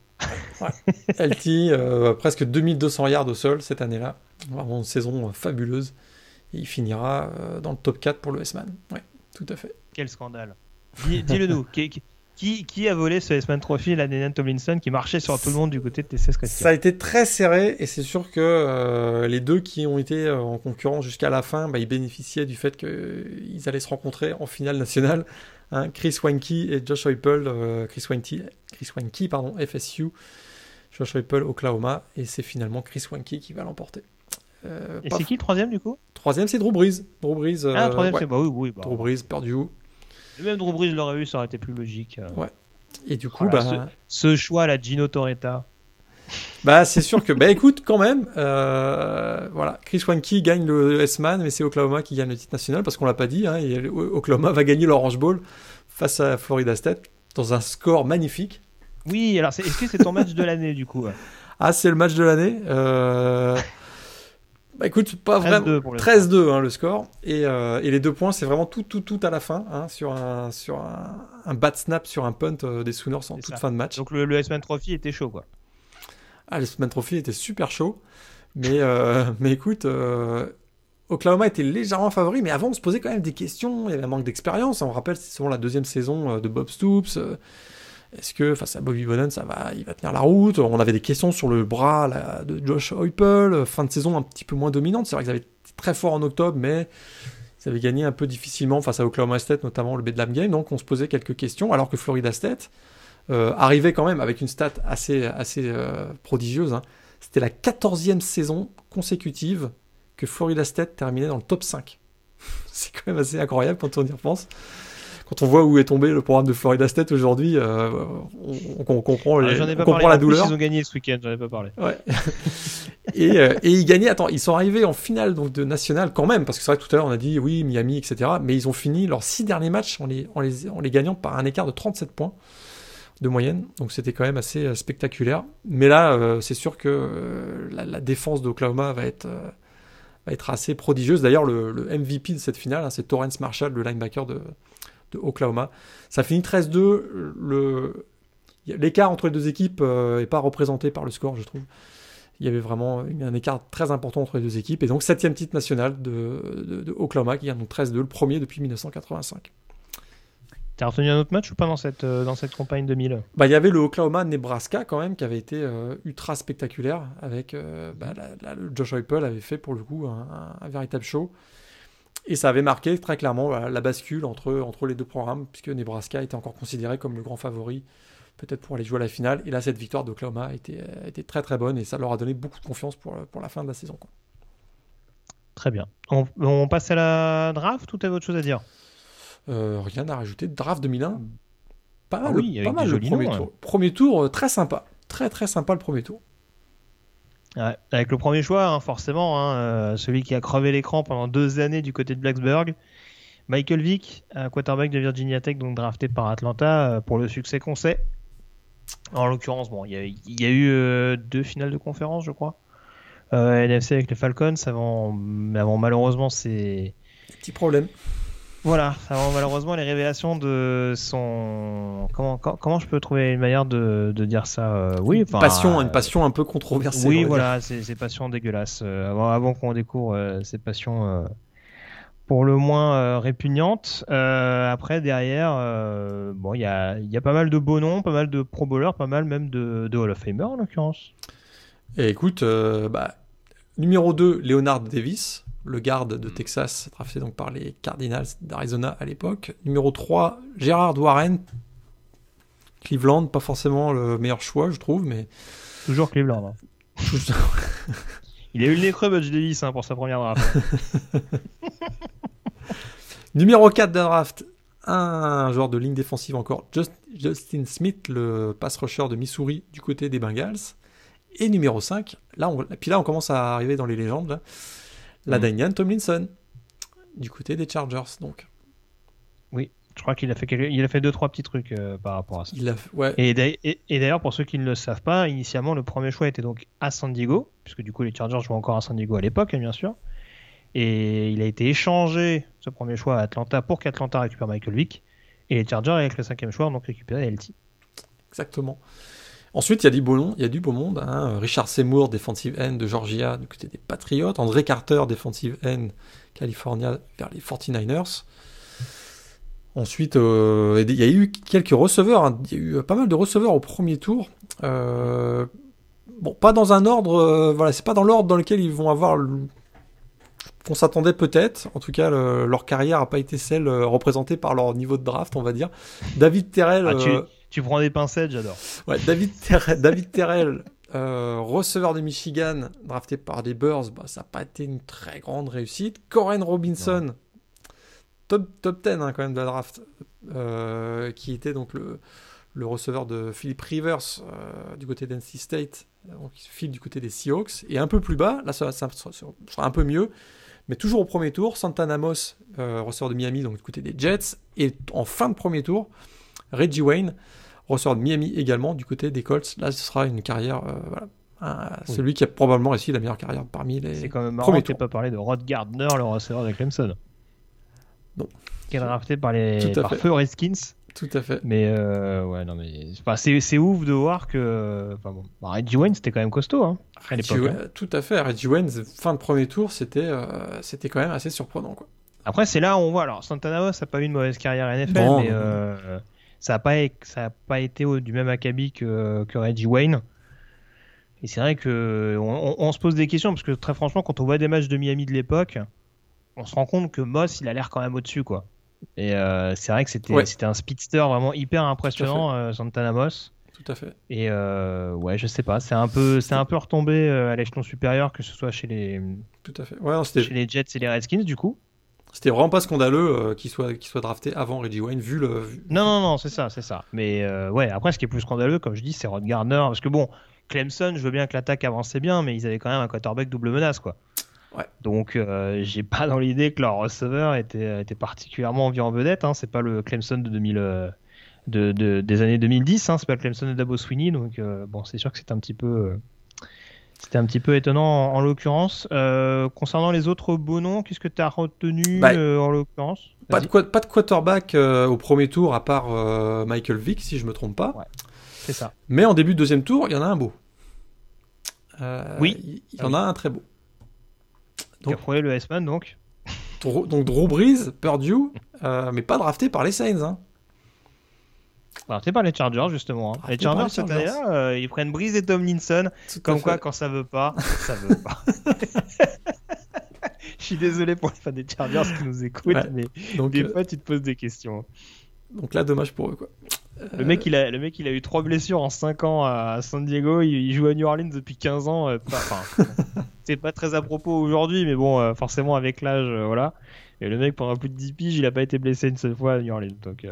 LT, euh, presque 2200 yards au sol cette année-là. Vraiment une saison fabuleuse. Et il finira dans le top 4 pour le S-Man. Ouais, tout à fait. Quel scandale. Dis- Dis-le nous. Qui, a volé ce S-Man Trophy, Ladanian Tomlinson, qui marchait sur tout le monde du côté de TCS Christian Ça a été très serré et c'est sûr que euh, les deux qui ont été euh, en concurrence jusqu'à la fin, bah, ils bénéficiaient du fait qu'ils allaient se rencontrer en finale nationale. hein. Chris Wanky et Josh Heupel, euh, Chris Wanky, Chris Wanky, pardon, FSU, Josh Heupel, Oklahoma, et c'est finalement Chris Wanky qui va l'emporter. Euh, Et c'est qui le troisième du coup? Troisième, c'est Drew Brees. Drew Brees, euh, Ah, troisième, ouais. c'est bah oui, oui. Bah, Drew Brees, Purdue. Même Drew Brees l'aurait eu, ça aurait été plus logique. euh. Et du coup, Voilà, bah, Ce choix, la Gino Torretta. Bah, c'est sûr que, bah, écoute, quand même, euh, voilà, Chris Wanky gagne le S-Man, mais c'est Oklahoma qui gagne le titre national parce qu'on l'a pas dit, hein, et Oklahoma va gagner l'Orange Bowl face à Florida State dans un score magnifique. Oui, alors c'est- est-ce que c'est ton match de l'année du coup? Ouais Ah, c'est le match de l'année. Euh... Bah, écoute, pas 13-2 vraiment. pour le 13-2, hein, le score. Et, euh, et les deux points, c'est vraiment tout, tout, tout à la fin, hein, sur un, sur un, un bat snap, sur un punt euh, des Sooners en toute ça. fin de match. Donc le, le S-Man Trophy était chaud quoi. Ah, le Sman Trophy était super chaud. Mais, euh, mais écoute, Oklahoma était légèrement favori, mais avant on se posait quand même des questions. Il y avait un manque d'expérience. On rappelle, c'est souvent la deuxième saison de Bob Stoops. Est-ce que face à Bobby Bowden, ça va, il va tenir la route? On avait des questions sur le bras de Josh Heupel, fin de saison un petit peu moins dominante. C'est vrai qu'ils avaient été très fort en octobre, mais ils avaient gagné un peu difficilement face à Oklahoma State, notamment le Bedlam Game. Donc on se posait quelques questions, alors que Florida State euh, arrivait quand même avec une stat assez, assez euh, prodigieuse. Hein. C'était la 14e saison consécutive que Florida State terminait dans le top 5. C'est quand même assez incroyable quand on y repense quand on voit où est tombé le programme de Florida State aujourd'hui, euh, on, comprend, les, on comprend la douleur. ils ont gagné ce week-end, j'en ai pas parlé. Ouais. et, euh, et, ils gagnaient, attends, ils sont arrivés en finale donc, de national quand même, parce que c'est vrai que tout à l'heure on a dit oui, Miami, etc. Mais ils ont fini leurs six derniers matchs en les, en les, en les gagnant par un écart de 37 points de moyenne. Donc c'était quand même assez euh, spectaculaire. Mais là, c'est sûr que la, la, défense d'Oklahoma va être, va être assez prodigieuse. D'ailleurs, le, le, MVP de cette finale, hein, c'est Torrance Marshall, le linebacker de, de Oklahoma. Ça finit 13-2. Le... L'écart entre les deux équipes n'est euh, pas représenté par le score, je trouve. Il y avait vraiment un écart très important entre les deux équipes. Et donc, septième titre national de, de, Oklahoma qui gagne donc 13-2, le premier depuis 1985. T'as retenu un autre match ou pas dans cette, euh, dans cette campagne 2000 bah, Il y avait le Oklahoma-Nebraska quand même qui avait été euh, ultra spectaculaire avec bah, Josh Heupel avait fait pour le coup un véritable show. Et ça avait marqué très clairement la bascule entre, entre les deux programmes, puisque Nebraska était encore considéré comme le grand favori, peut-être pour aller jouer à la finale. Et là, cette victoire d'Oklahoma était, était très très bonne et ça leur a donné beaucoup de confiance pour, pour la fin de la saison. Très bien. On, passe à la draft ou t'avais autre chose à dire? Euh, Rien à rajouter. Draft 2001 Pas ah mal, oui, pas mal le premier tour. Premier tour, euh, très sympa. Très très sympa le premier tour avec le premier choix, hein, forcément, hein, euh, celui qui a crevé l'écran pendant deux années du côté de Blacksburg. Michael Vick, quarterback de Virginia Tech, donc drafté par Atlanta euh, pour le succès qu'on sait. En l'occurrence, bon, il y, a eu euh, deux finales de conférence, je crois. NFC avec les Falcons avant, avant malheureusement c'est petit problème. Voilà, malheureusement les révélations de son comment comment je peux trouver une manière de, de dire ça euh, oui une passion une passion un peu controversée oui voilà c'est c'est passions dégueulasses euh, avant avant qu'on découvre euh, ces passions pour le moins répugnantes après derrière bon il y a il y a pas mal de beaux noms pas mal de pro bowlers pas mal même de, de Hall of Famer en l'occurrence. Et écoute bah numéro 2 Leonard Davis le garde de mm. Texas, drafté donc par les Cardinals d'Arizona à l'époque. Numéro 3, Gérard Warren. Cleveland, pas forcément le meilleur choix, je trouve, mais. Toujours Cleveland. Hein. Il a eu le nez creux, Budge Davis, hein, pour sa première draft. Numéro 4 de draft, un joueur de ligne défensive encore, Justin Smith, le pass rusher de Missouri du côté des Bengals. Et numéro 5, là on, puis là on commence à arriver dans les légendes, la mm. Danian Tomlinson, du côté des Chargers, donc. Oui, je crois qu'il a fait il a fait deux trois petits trucs euh, par rapport à ça. Il a... ouais. Et d'ailleurs, pour ceux qui ne le savent pas, initialement le premier choix était donc à San Diego, puisque du coup les Chargers jouaient encore à San Diego à l'époque, hein, bien sûr. Et il a été échangé ce premier choix à Atlanta pour qu'Atlanta récupère Michael Vick. Et les Chargers avec le cinquième choix donc récupéré LT. Exactement. Ensuite, il y a du beau monde. Il y a du beau monde hein. Richard Seymour, defensive end de Georgia, du côté des Patriots. André Carter, defensive end California, vers les 49ers. Ensuite, euh, il y a eu quelques receveurs. Hein. Il y a eu pas mal de receveurs au premier tour. Euh, bon, pas dans un ordre. Euh, voilà, c'est pas dans l'ordre dans lequel ils vont avoir qu'on s'attendait peut-être. En tout cas, leur carrière n'a pas été celle représentée par leur niveau de draft, on va dire. David Terrell. Ah, tu prends des pincettes, j'adore. Ouais, David Terrell, David Terrell euh, receveur de Michigan, drafté par des Bears, bah, ça n'a pas été une très grande réussite. Coren Robinson, top, top 10 hein, quand même de la draft, euh, qui était donc le, le receveur de Philip Rivers euh, du côté d'NC State, donc il file du côté des Seahawks. Et un peu plus bas, là ça, ça, sera un peu mieux, mais toujours au premier tour, Santana Moss, receveur de Miami, donc du côté des Jets. Et en fin de premier tour, Reggie Wayne, ressort de Miami également du côté des Colts. Là, ce sera une carrière, euh, voilà, celui qui a probablement réussi la meilleure carrière parmi les. C'est quand même marrant que pas parlé de Rod Gardner, le receveur de Clemson. Non. Qui est drafté par les par Feu Redskins. Tout à fait. Mais euh, ouais, non, mais enfin, c'est ouf de voir que. Enfin, bon, bah, Reggie Wayne, c'était quand même costaud hein, à l'époque. Hein. Tout à fait. Reggie Wayne, fin de premier tour, c'était euh, c'était quand même assez surprenant. Quoi. Après, c'est là où on voit. Alors, Santana ça n'a pas eu une mauvaise carrière NFL, mais ça n'a pas, ça a pas été du même acabit que, que Reggie Wayne. Et c'est vrai que on, se pose des questions parce que très franchement, quand on voit des matchs de Miami de l'époque, on se rend compte que Moss, il a l'air quand même au-dessus, quoi. Et euh, c'est vrai que c'était un speedster vraiment hyper impressionnant, euh, Santana Moss. Tout à fait. Et euh, ouais, je sais pas, c'est un peu c'est un peu retombé à l'échelon supérieur, que ce soit chez les Tout à fait. Ouais, chez les Jets et les Redskins, du coup. C'était vraiment pas scandaleux qu'il soit, qu'il soit drafté avant Reggie Wayne, vu le. Non, non, non, c'est ça, c'est ça. Mais ouais, après, ce qui est plus scandaleux, comme je dis, c'est Rod Gardner. Parce que bon, Clemson, je veux bien que l'attaque avançait bien, mais ils avaient quand même un quarterback double menace, quoi. Ouais. Donc, euh, j'ai pas dans l'idée que leur receveur était, était particulièrement envie en vedette. Hein. C'est pas le Clemson de 2000, euh, de, de, des années 2010. Hein. C'est pas le Clemson de Dabo Sweeney. Donc, euh, bon, c'est sûr que c'est un petit peu. C'était un petit peu étonnant en, l'occurrence. concernant les autres beaux noms, qu'est-ce que tu as retenu bah, en l'occurrence? pas de, pas de quarterback au premier tour à part Michael Vick, si je me trompe pas. Ouais. C'est ça. Mais en début de deuxième tour, il y en a un beau. oui. Il y en a un très beau. Donc, a le S-Man donc. Donc Drew Brees, Purdue, euh, mais pas drafté par les Saints. Hein. Drafté par les Chargers justement. Hein. Les Chargers, cette année-là, euh, ils prennent Brees et Tomlinson. comme quoi, quand ça veut pas, ça veut pas. Je suis désolé pour les fans des Chargers qui nous écoutent, mais donc, des euh, fois tu te poses des questions. Donc là, dommage pour eux quoi. Le mec, il a, le mec, il a eu trois blessures en 5 ans à San Diego. Il, joue à New Orleans depuis 15 ans. Euh, enfin, c'est pas très à propos aujourd'hui, mais bon, forcément avec l'âge, voilà. Et le mec, pendant plus de 10 piges, il a pas été blessé une seule fois à New Orleans. Donc,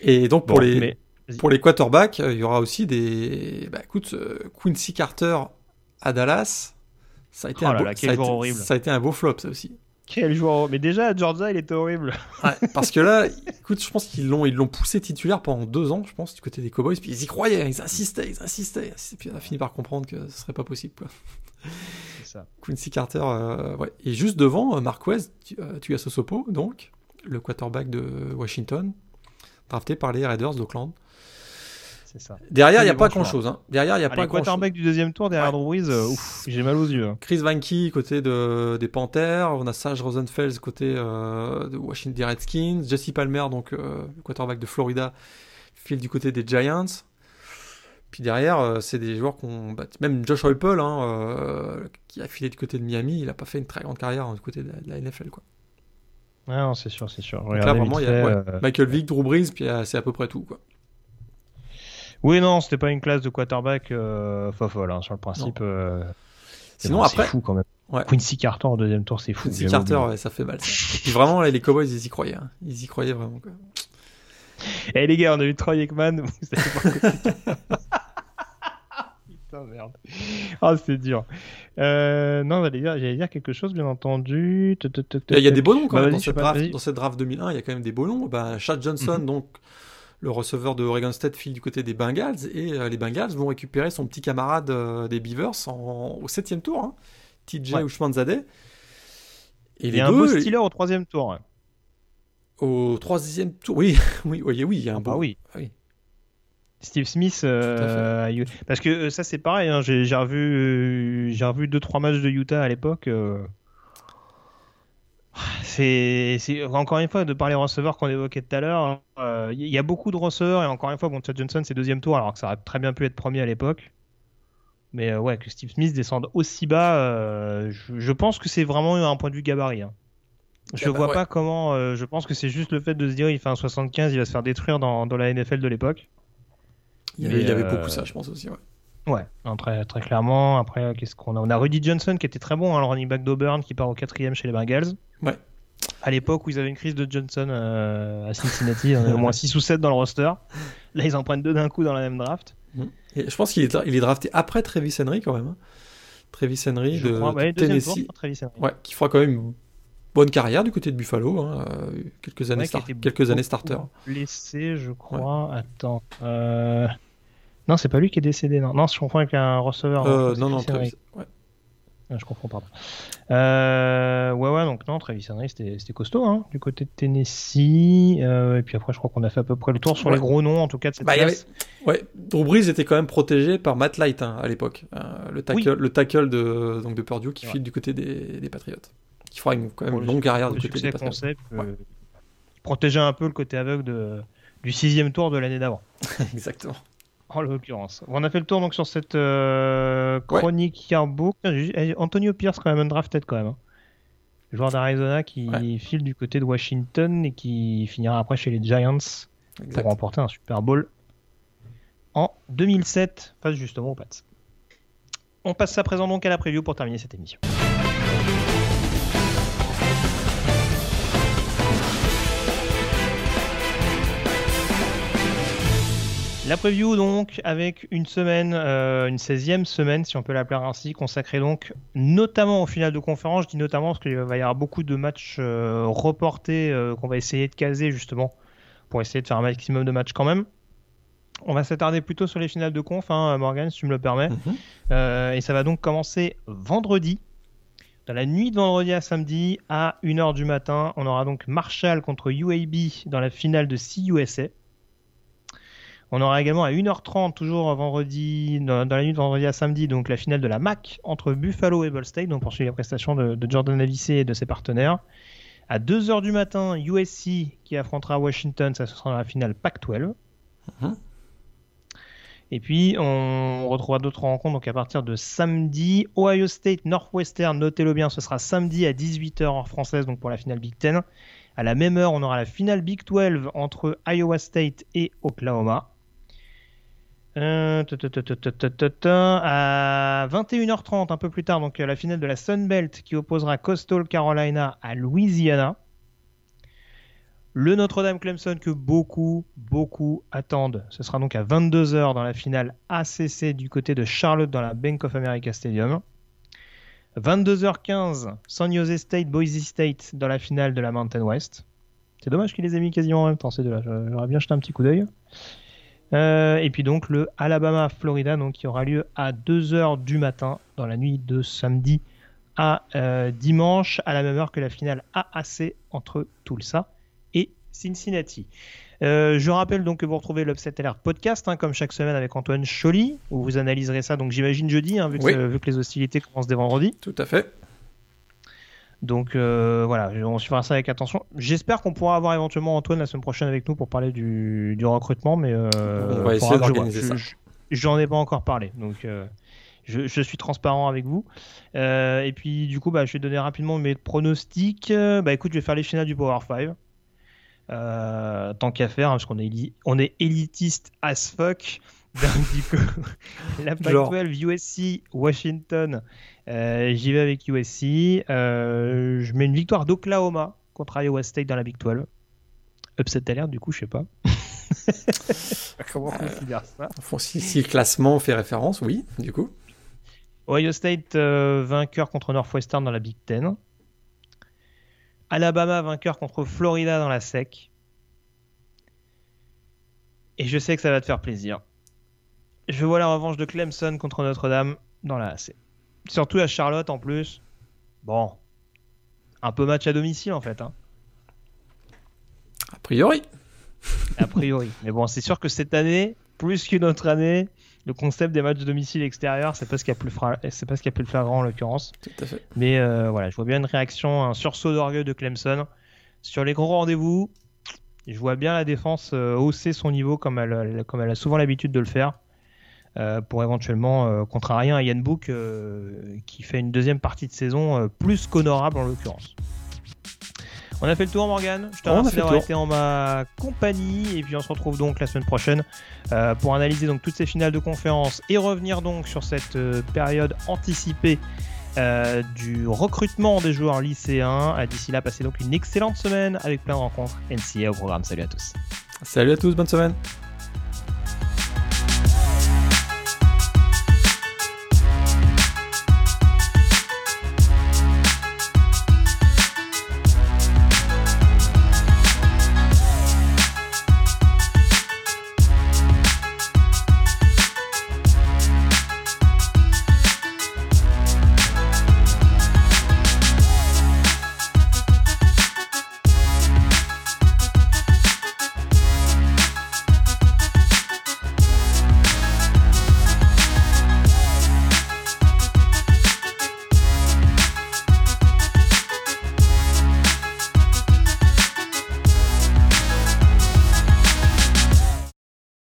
Et donc pour les pour les quarterbacks, il y aura aussi des. Bah écoute, Quincy Carter à Dallas, ça a été oh un beau, ça a été un beau flop ça aussi. Quel joueur Mais déjà, à Georgia, il était horrible. parce que là, écoute, je pense qu'ils l'ont, ils l'ont poussé titulaire pendant deux ans, je pense, du côté des Cowboys. Puis ils y croyaient, ils insistaient, ils insistaient. Et puis on a fini par comprendre que ce serait pas possible, quoi. Ça. Quincy Carter, euh, ouais. Et juste devant, euh, Marquez, euh, tu, as Sosopo, donc, le quarterback de Washington, drafté par les Raiders d'Oakland. Derrière, il n'y a pas grand chose. Hein. Derrière, il y a pas grand quarterback du deuxième tour derrière Drew Brees, euh, j'ai mal aux yeux. Hein. Chris Vanky côté de, des Panthers, on a Sage Rosenfels côté euh, de Washington Redskins, Jesse Palmer, donc euh, le quarterback de Florida, file du côté des Giants. Puis derrière, c'est des joueurs qu'on. Même Josh Heupel, hein, qui a filé du côté de Miami, il n'a pas fait une très grande carrière hein, du côté de la, NFL. Quoi. Non, c'est sûr, c'est sûr. Là, vraiment, il y a Michael Vick, Drew Brees, puis c'est à peu près tout. Quoi. Oui, non, c'était pas une classe de quarterback euh, fofolle hein, sur le principe. Euh, Sinon, après. C'est fou quand même. Quincy Carter en deuxième tour, c'est fou. Quincy Carter, ouais, ça fait mal. Ça. vraiment, les Cowboys, ils y croyaient. Hein. Ils y croyaient vraiment. Quoi. Eh les gars, on a eu Troy Aikman. Vous savez pas Putain, merde. Ah, c'est dur. Euh, non, j'allais dire, dire, quelque chose, bien entendu. Il y a des beaux noms quand bah, même dans, cette draft, dans cette draft 2001. Il y a quand même des beaux noms. Bah, Chad Johnson, mhm. donc le receveur de Oregon State file du côté des Bengals et euh, les Bengals vont récupérer son petit camarade euh, des Beavers au septième tour, hein, TJ ouais. Ushmanzadeh. Et il y a un beau Steeler au troisième tour. Au troisième tour, oui, oui, oui, oui, il y a un ah beau. oui. oui. Steve Smith, euh, parce que ça c'est pareil, hein, j'ai revu, j'ai revu deux trois matchs de Utah à l'époque. C'est encore une fois de parler receveurs qu'on évoquait tout à l'heure. Il euh, y a beaucoup de receveurs et encore une fois, bon, Chad Johnson c'est deuxième tour alors que ça aurait très bien pu être premier à l'époque. Mais euh, ouais, que Steve Smith descende aussi bas, euh, je, pense que c'est vraiment un point de vue gabarit. Hein. Je ne bah vois pas comment. je pense que c'est juste le fait de se dire il fait un 75, il va se faire détruire dans, dans la NFL de l'époque. Il, y avait beaucoup ça, je pense aussi. Ouais. Ouais, très, très clairement. Après, qu'est-ce qu'on a? On a Rudy Johnson qui était très bon, hein, le running back d'Auburn qui part au quatrième chez les Bengals. Ouais. À l'époque où ils avaient une crise de Johnson euh, à Cincinnati, on avait au moins 6 ou 7 dans le roster. Là, ils en prennent deux d'un coup dans la même draft. Mmh. Et je pense qu'il est, il est drafté après Travis Henry quand même. Hein. Travis Henry de Tennessee. Ouais, qui fera quand même bonne carrière du côté de Buffalo. Hein, euh, quelques années, quelques années starter. Blessé, je crois. Attends. Euh... Non, c'est pas lui qui est décédé. Non, non je confonds avec un receveur. Euh, non, non, Travis. Ouais. Ah, je comprends, pardon. Euh, ouais, ouais, donc non, Travis Henry, c'était costaud, hein, du côté de Tennessee. Et puis après, je crois qu'on a fait à peu près le tour sur les gros noms, en tout cas, de cette bah. Ouais, Drew Brees était quand même protégé par Matt Light hein, à l'époque, le tackle, le tackle de, donc de Purdue qui file du côté des, des Patriots, qui fera une, quand même une longue carrière du côté des. Concept, protégeait un peu le côté aveugle de, du sixième tour de l'année d'avant. Exactement. En l'occurrence. On a fait le tour donc sur cette euh, chronique ouais. Yearbook. Eh, Antonio Pierce quand même undrafted quand même. Hein. Joueur d'Arizona qui ouais. file du côté de Washington et qui finira après chez les Giants exact. pour remporter un Super Bowl en 2007 face justement aux Pats. On passe à présent donc à la preview pour terminer cette émission. La preview donc avec une semaine, euh, une 16e semaine si on peut l'appeler ainsi, consacrée donc notamment au final de conférence. Je dis notamment parce qu'il va y avoir beaucoup de matchs euh, reportés euh, qu'on va essayer de caser justement pour essayer de faire un maximum de matchs quand même. On va s'attarder plutôt sur les finales de conf, hein, Morgan, si tu me le permets. Mm -hmm. et ça va donc commencer vendredi. Dans la nuit de vendredi à samedi à 1h du matin, on aura donc Marshall contre UAB dans la finale de CUSA. On aura également à 1h30, toujours vendredi, dans, dans, la nuit de vendredi à samedi, donc la finale de la MAC entre Buffalo et Ball State, donc poursuit les prestations de, de Jordan Avicii et de ses partenaires. À 2h du matin, USC qui affrontera Washington, ça ce sera dans la finale Pac-12. Mm -hmm. Et puis, on retrouvera d'autres rencontres donc à partir de samedi. Ohio State, Northwestern, notez-le bien, ce sera samedi à 18h en française, donc pour la finale Big Ten. À la même heure, on aura la finale Big 12 entre Iowa State et Oklahoma. Euh, à 21h30, un peu plus tard, donc la finale de la Sun Belt qui opposera Coastal Carolina à Louisiana. Le Notre-Dame Clemson que beaucoup, beaucoup attendent. Ce sera donc à 22h dans la finale ACC du côté de Charlotte dans la Bank of America Stadium. 22h15, San Jose State, Boise State dans la finale de la Mountain West. C'est dommage qu'il les ait mis quasiment en même temps ces deux-là. J'aurais bien jeté un petit coup d'œil. Euh, et puis donc le Alabama-Florida donc, qui aura lieu à 2h du matin dans la nuit de samedi à euh, dimanche à la même heure que la finale AAC entre Tulsa et Cincinnati. Euh, je rappelle donc que vous retrouvez l'Upset Alert podcast hein, comme chaque semaine avec Antoine Choly où vous analyserez ça donc j'imagine jeudi hein, vu, que, oui. vu, que, les hostilités commencent dès vendredi. Tout à fait. Donc euh, voilà, on suivra ça avec attention. J'espère qu'on pourra avoir éventuellement Antoine la semaine prochaine avec nous pour parler du, du recrutement, mais euh, on va essayer d'organiser ça. J'en ai pas encore parlé, donc euh, je, je, suis transparent avec vous. Euh, et puis du coup, bah, je vais donner rapidement mes pronostics. Bah écoute, je vais faire les finales du Power 5. Euh, tant qu'à faire, hein, parce qu'on est, on est élitiste as fuck. Donc, du coup, la Pac-12, USC, Washington, euh, j'y vais avec USC. Euh, je mets une victoire d'Oklahoma contre Iowa State dans la Big 12. Upset alert, du coup, je sais pas. Comment on considère ça? si, si, le classement fait référence, oui, du coup. Ohio State euh, vainqueur contre Northwestern dans la Big 10. Alabama vainqueur contre Florida dans la SEC. Et je sais que ça va te faire plaisir. Je vois la revanche de Clemson contre Notre-Dame dans la AC. Surtout à Charlotte en plus. Bon. Un peu match à domicile en fait. Hein. A priori. A priori. Mais bon, c'est sûr que cette année, plus qu'une autre année, le concept des matchs de domicile extérieur, c'est pas ce qu'il y a plus fra... c'est pas ce qu'il y a plus flagrant en l'occurrence. Tout à fait. Mais euh, voilà, je vois bien une réaction, un sursaut d'orgueil de Clemson sur les grands rendez-vous. Je vois bien la défense euh, hausser son niveau comme elle, comme elle a souvent l'habitude de le faire. Euh, pour éventuellement euh, contrarier un Yann Book euh, qui fait une deuxième partie de saison plus qu'honorable en l'occurrence. On a fait le tour Morgan, je te remercie d'avoir été en ma compagnie et puis on se retrouve donc la semaine prochaine pour analyser donc toutes ces finales de conférence et revenir donc sur cette période anticipée du recrutement des joueurs lycéens. D'ici là, passez donc une excellente semaine avec plein de rencontres NCA au programme. Salut à tous. Salut à tous, bonne semaine.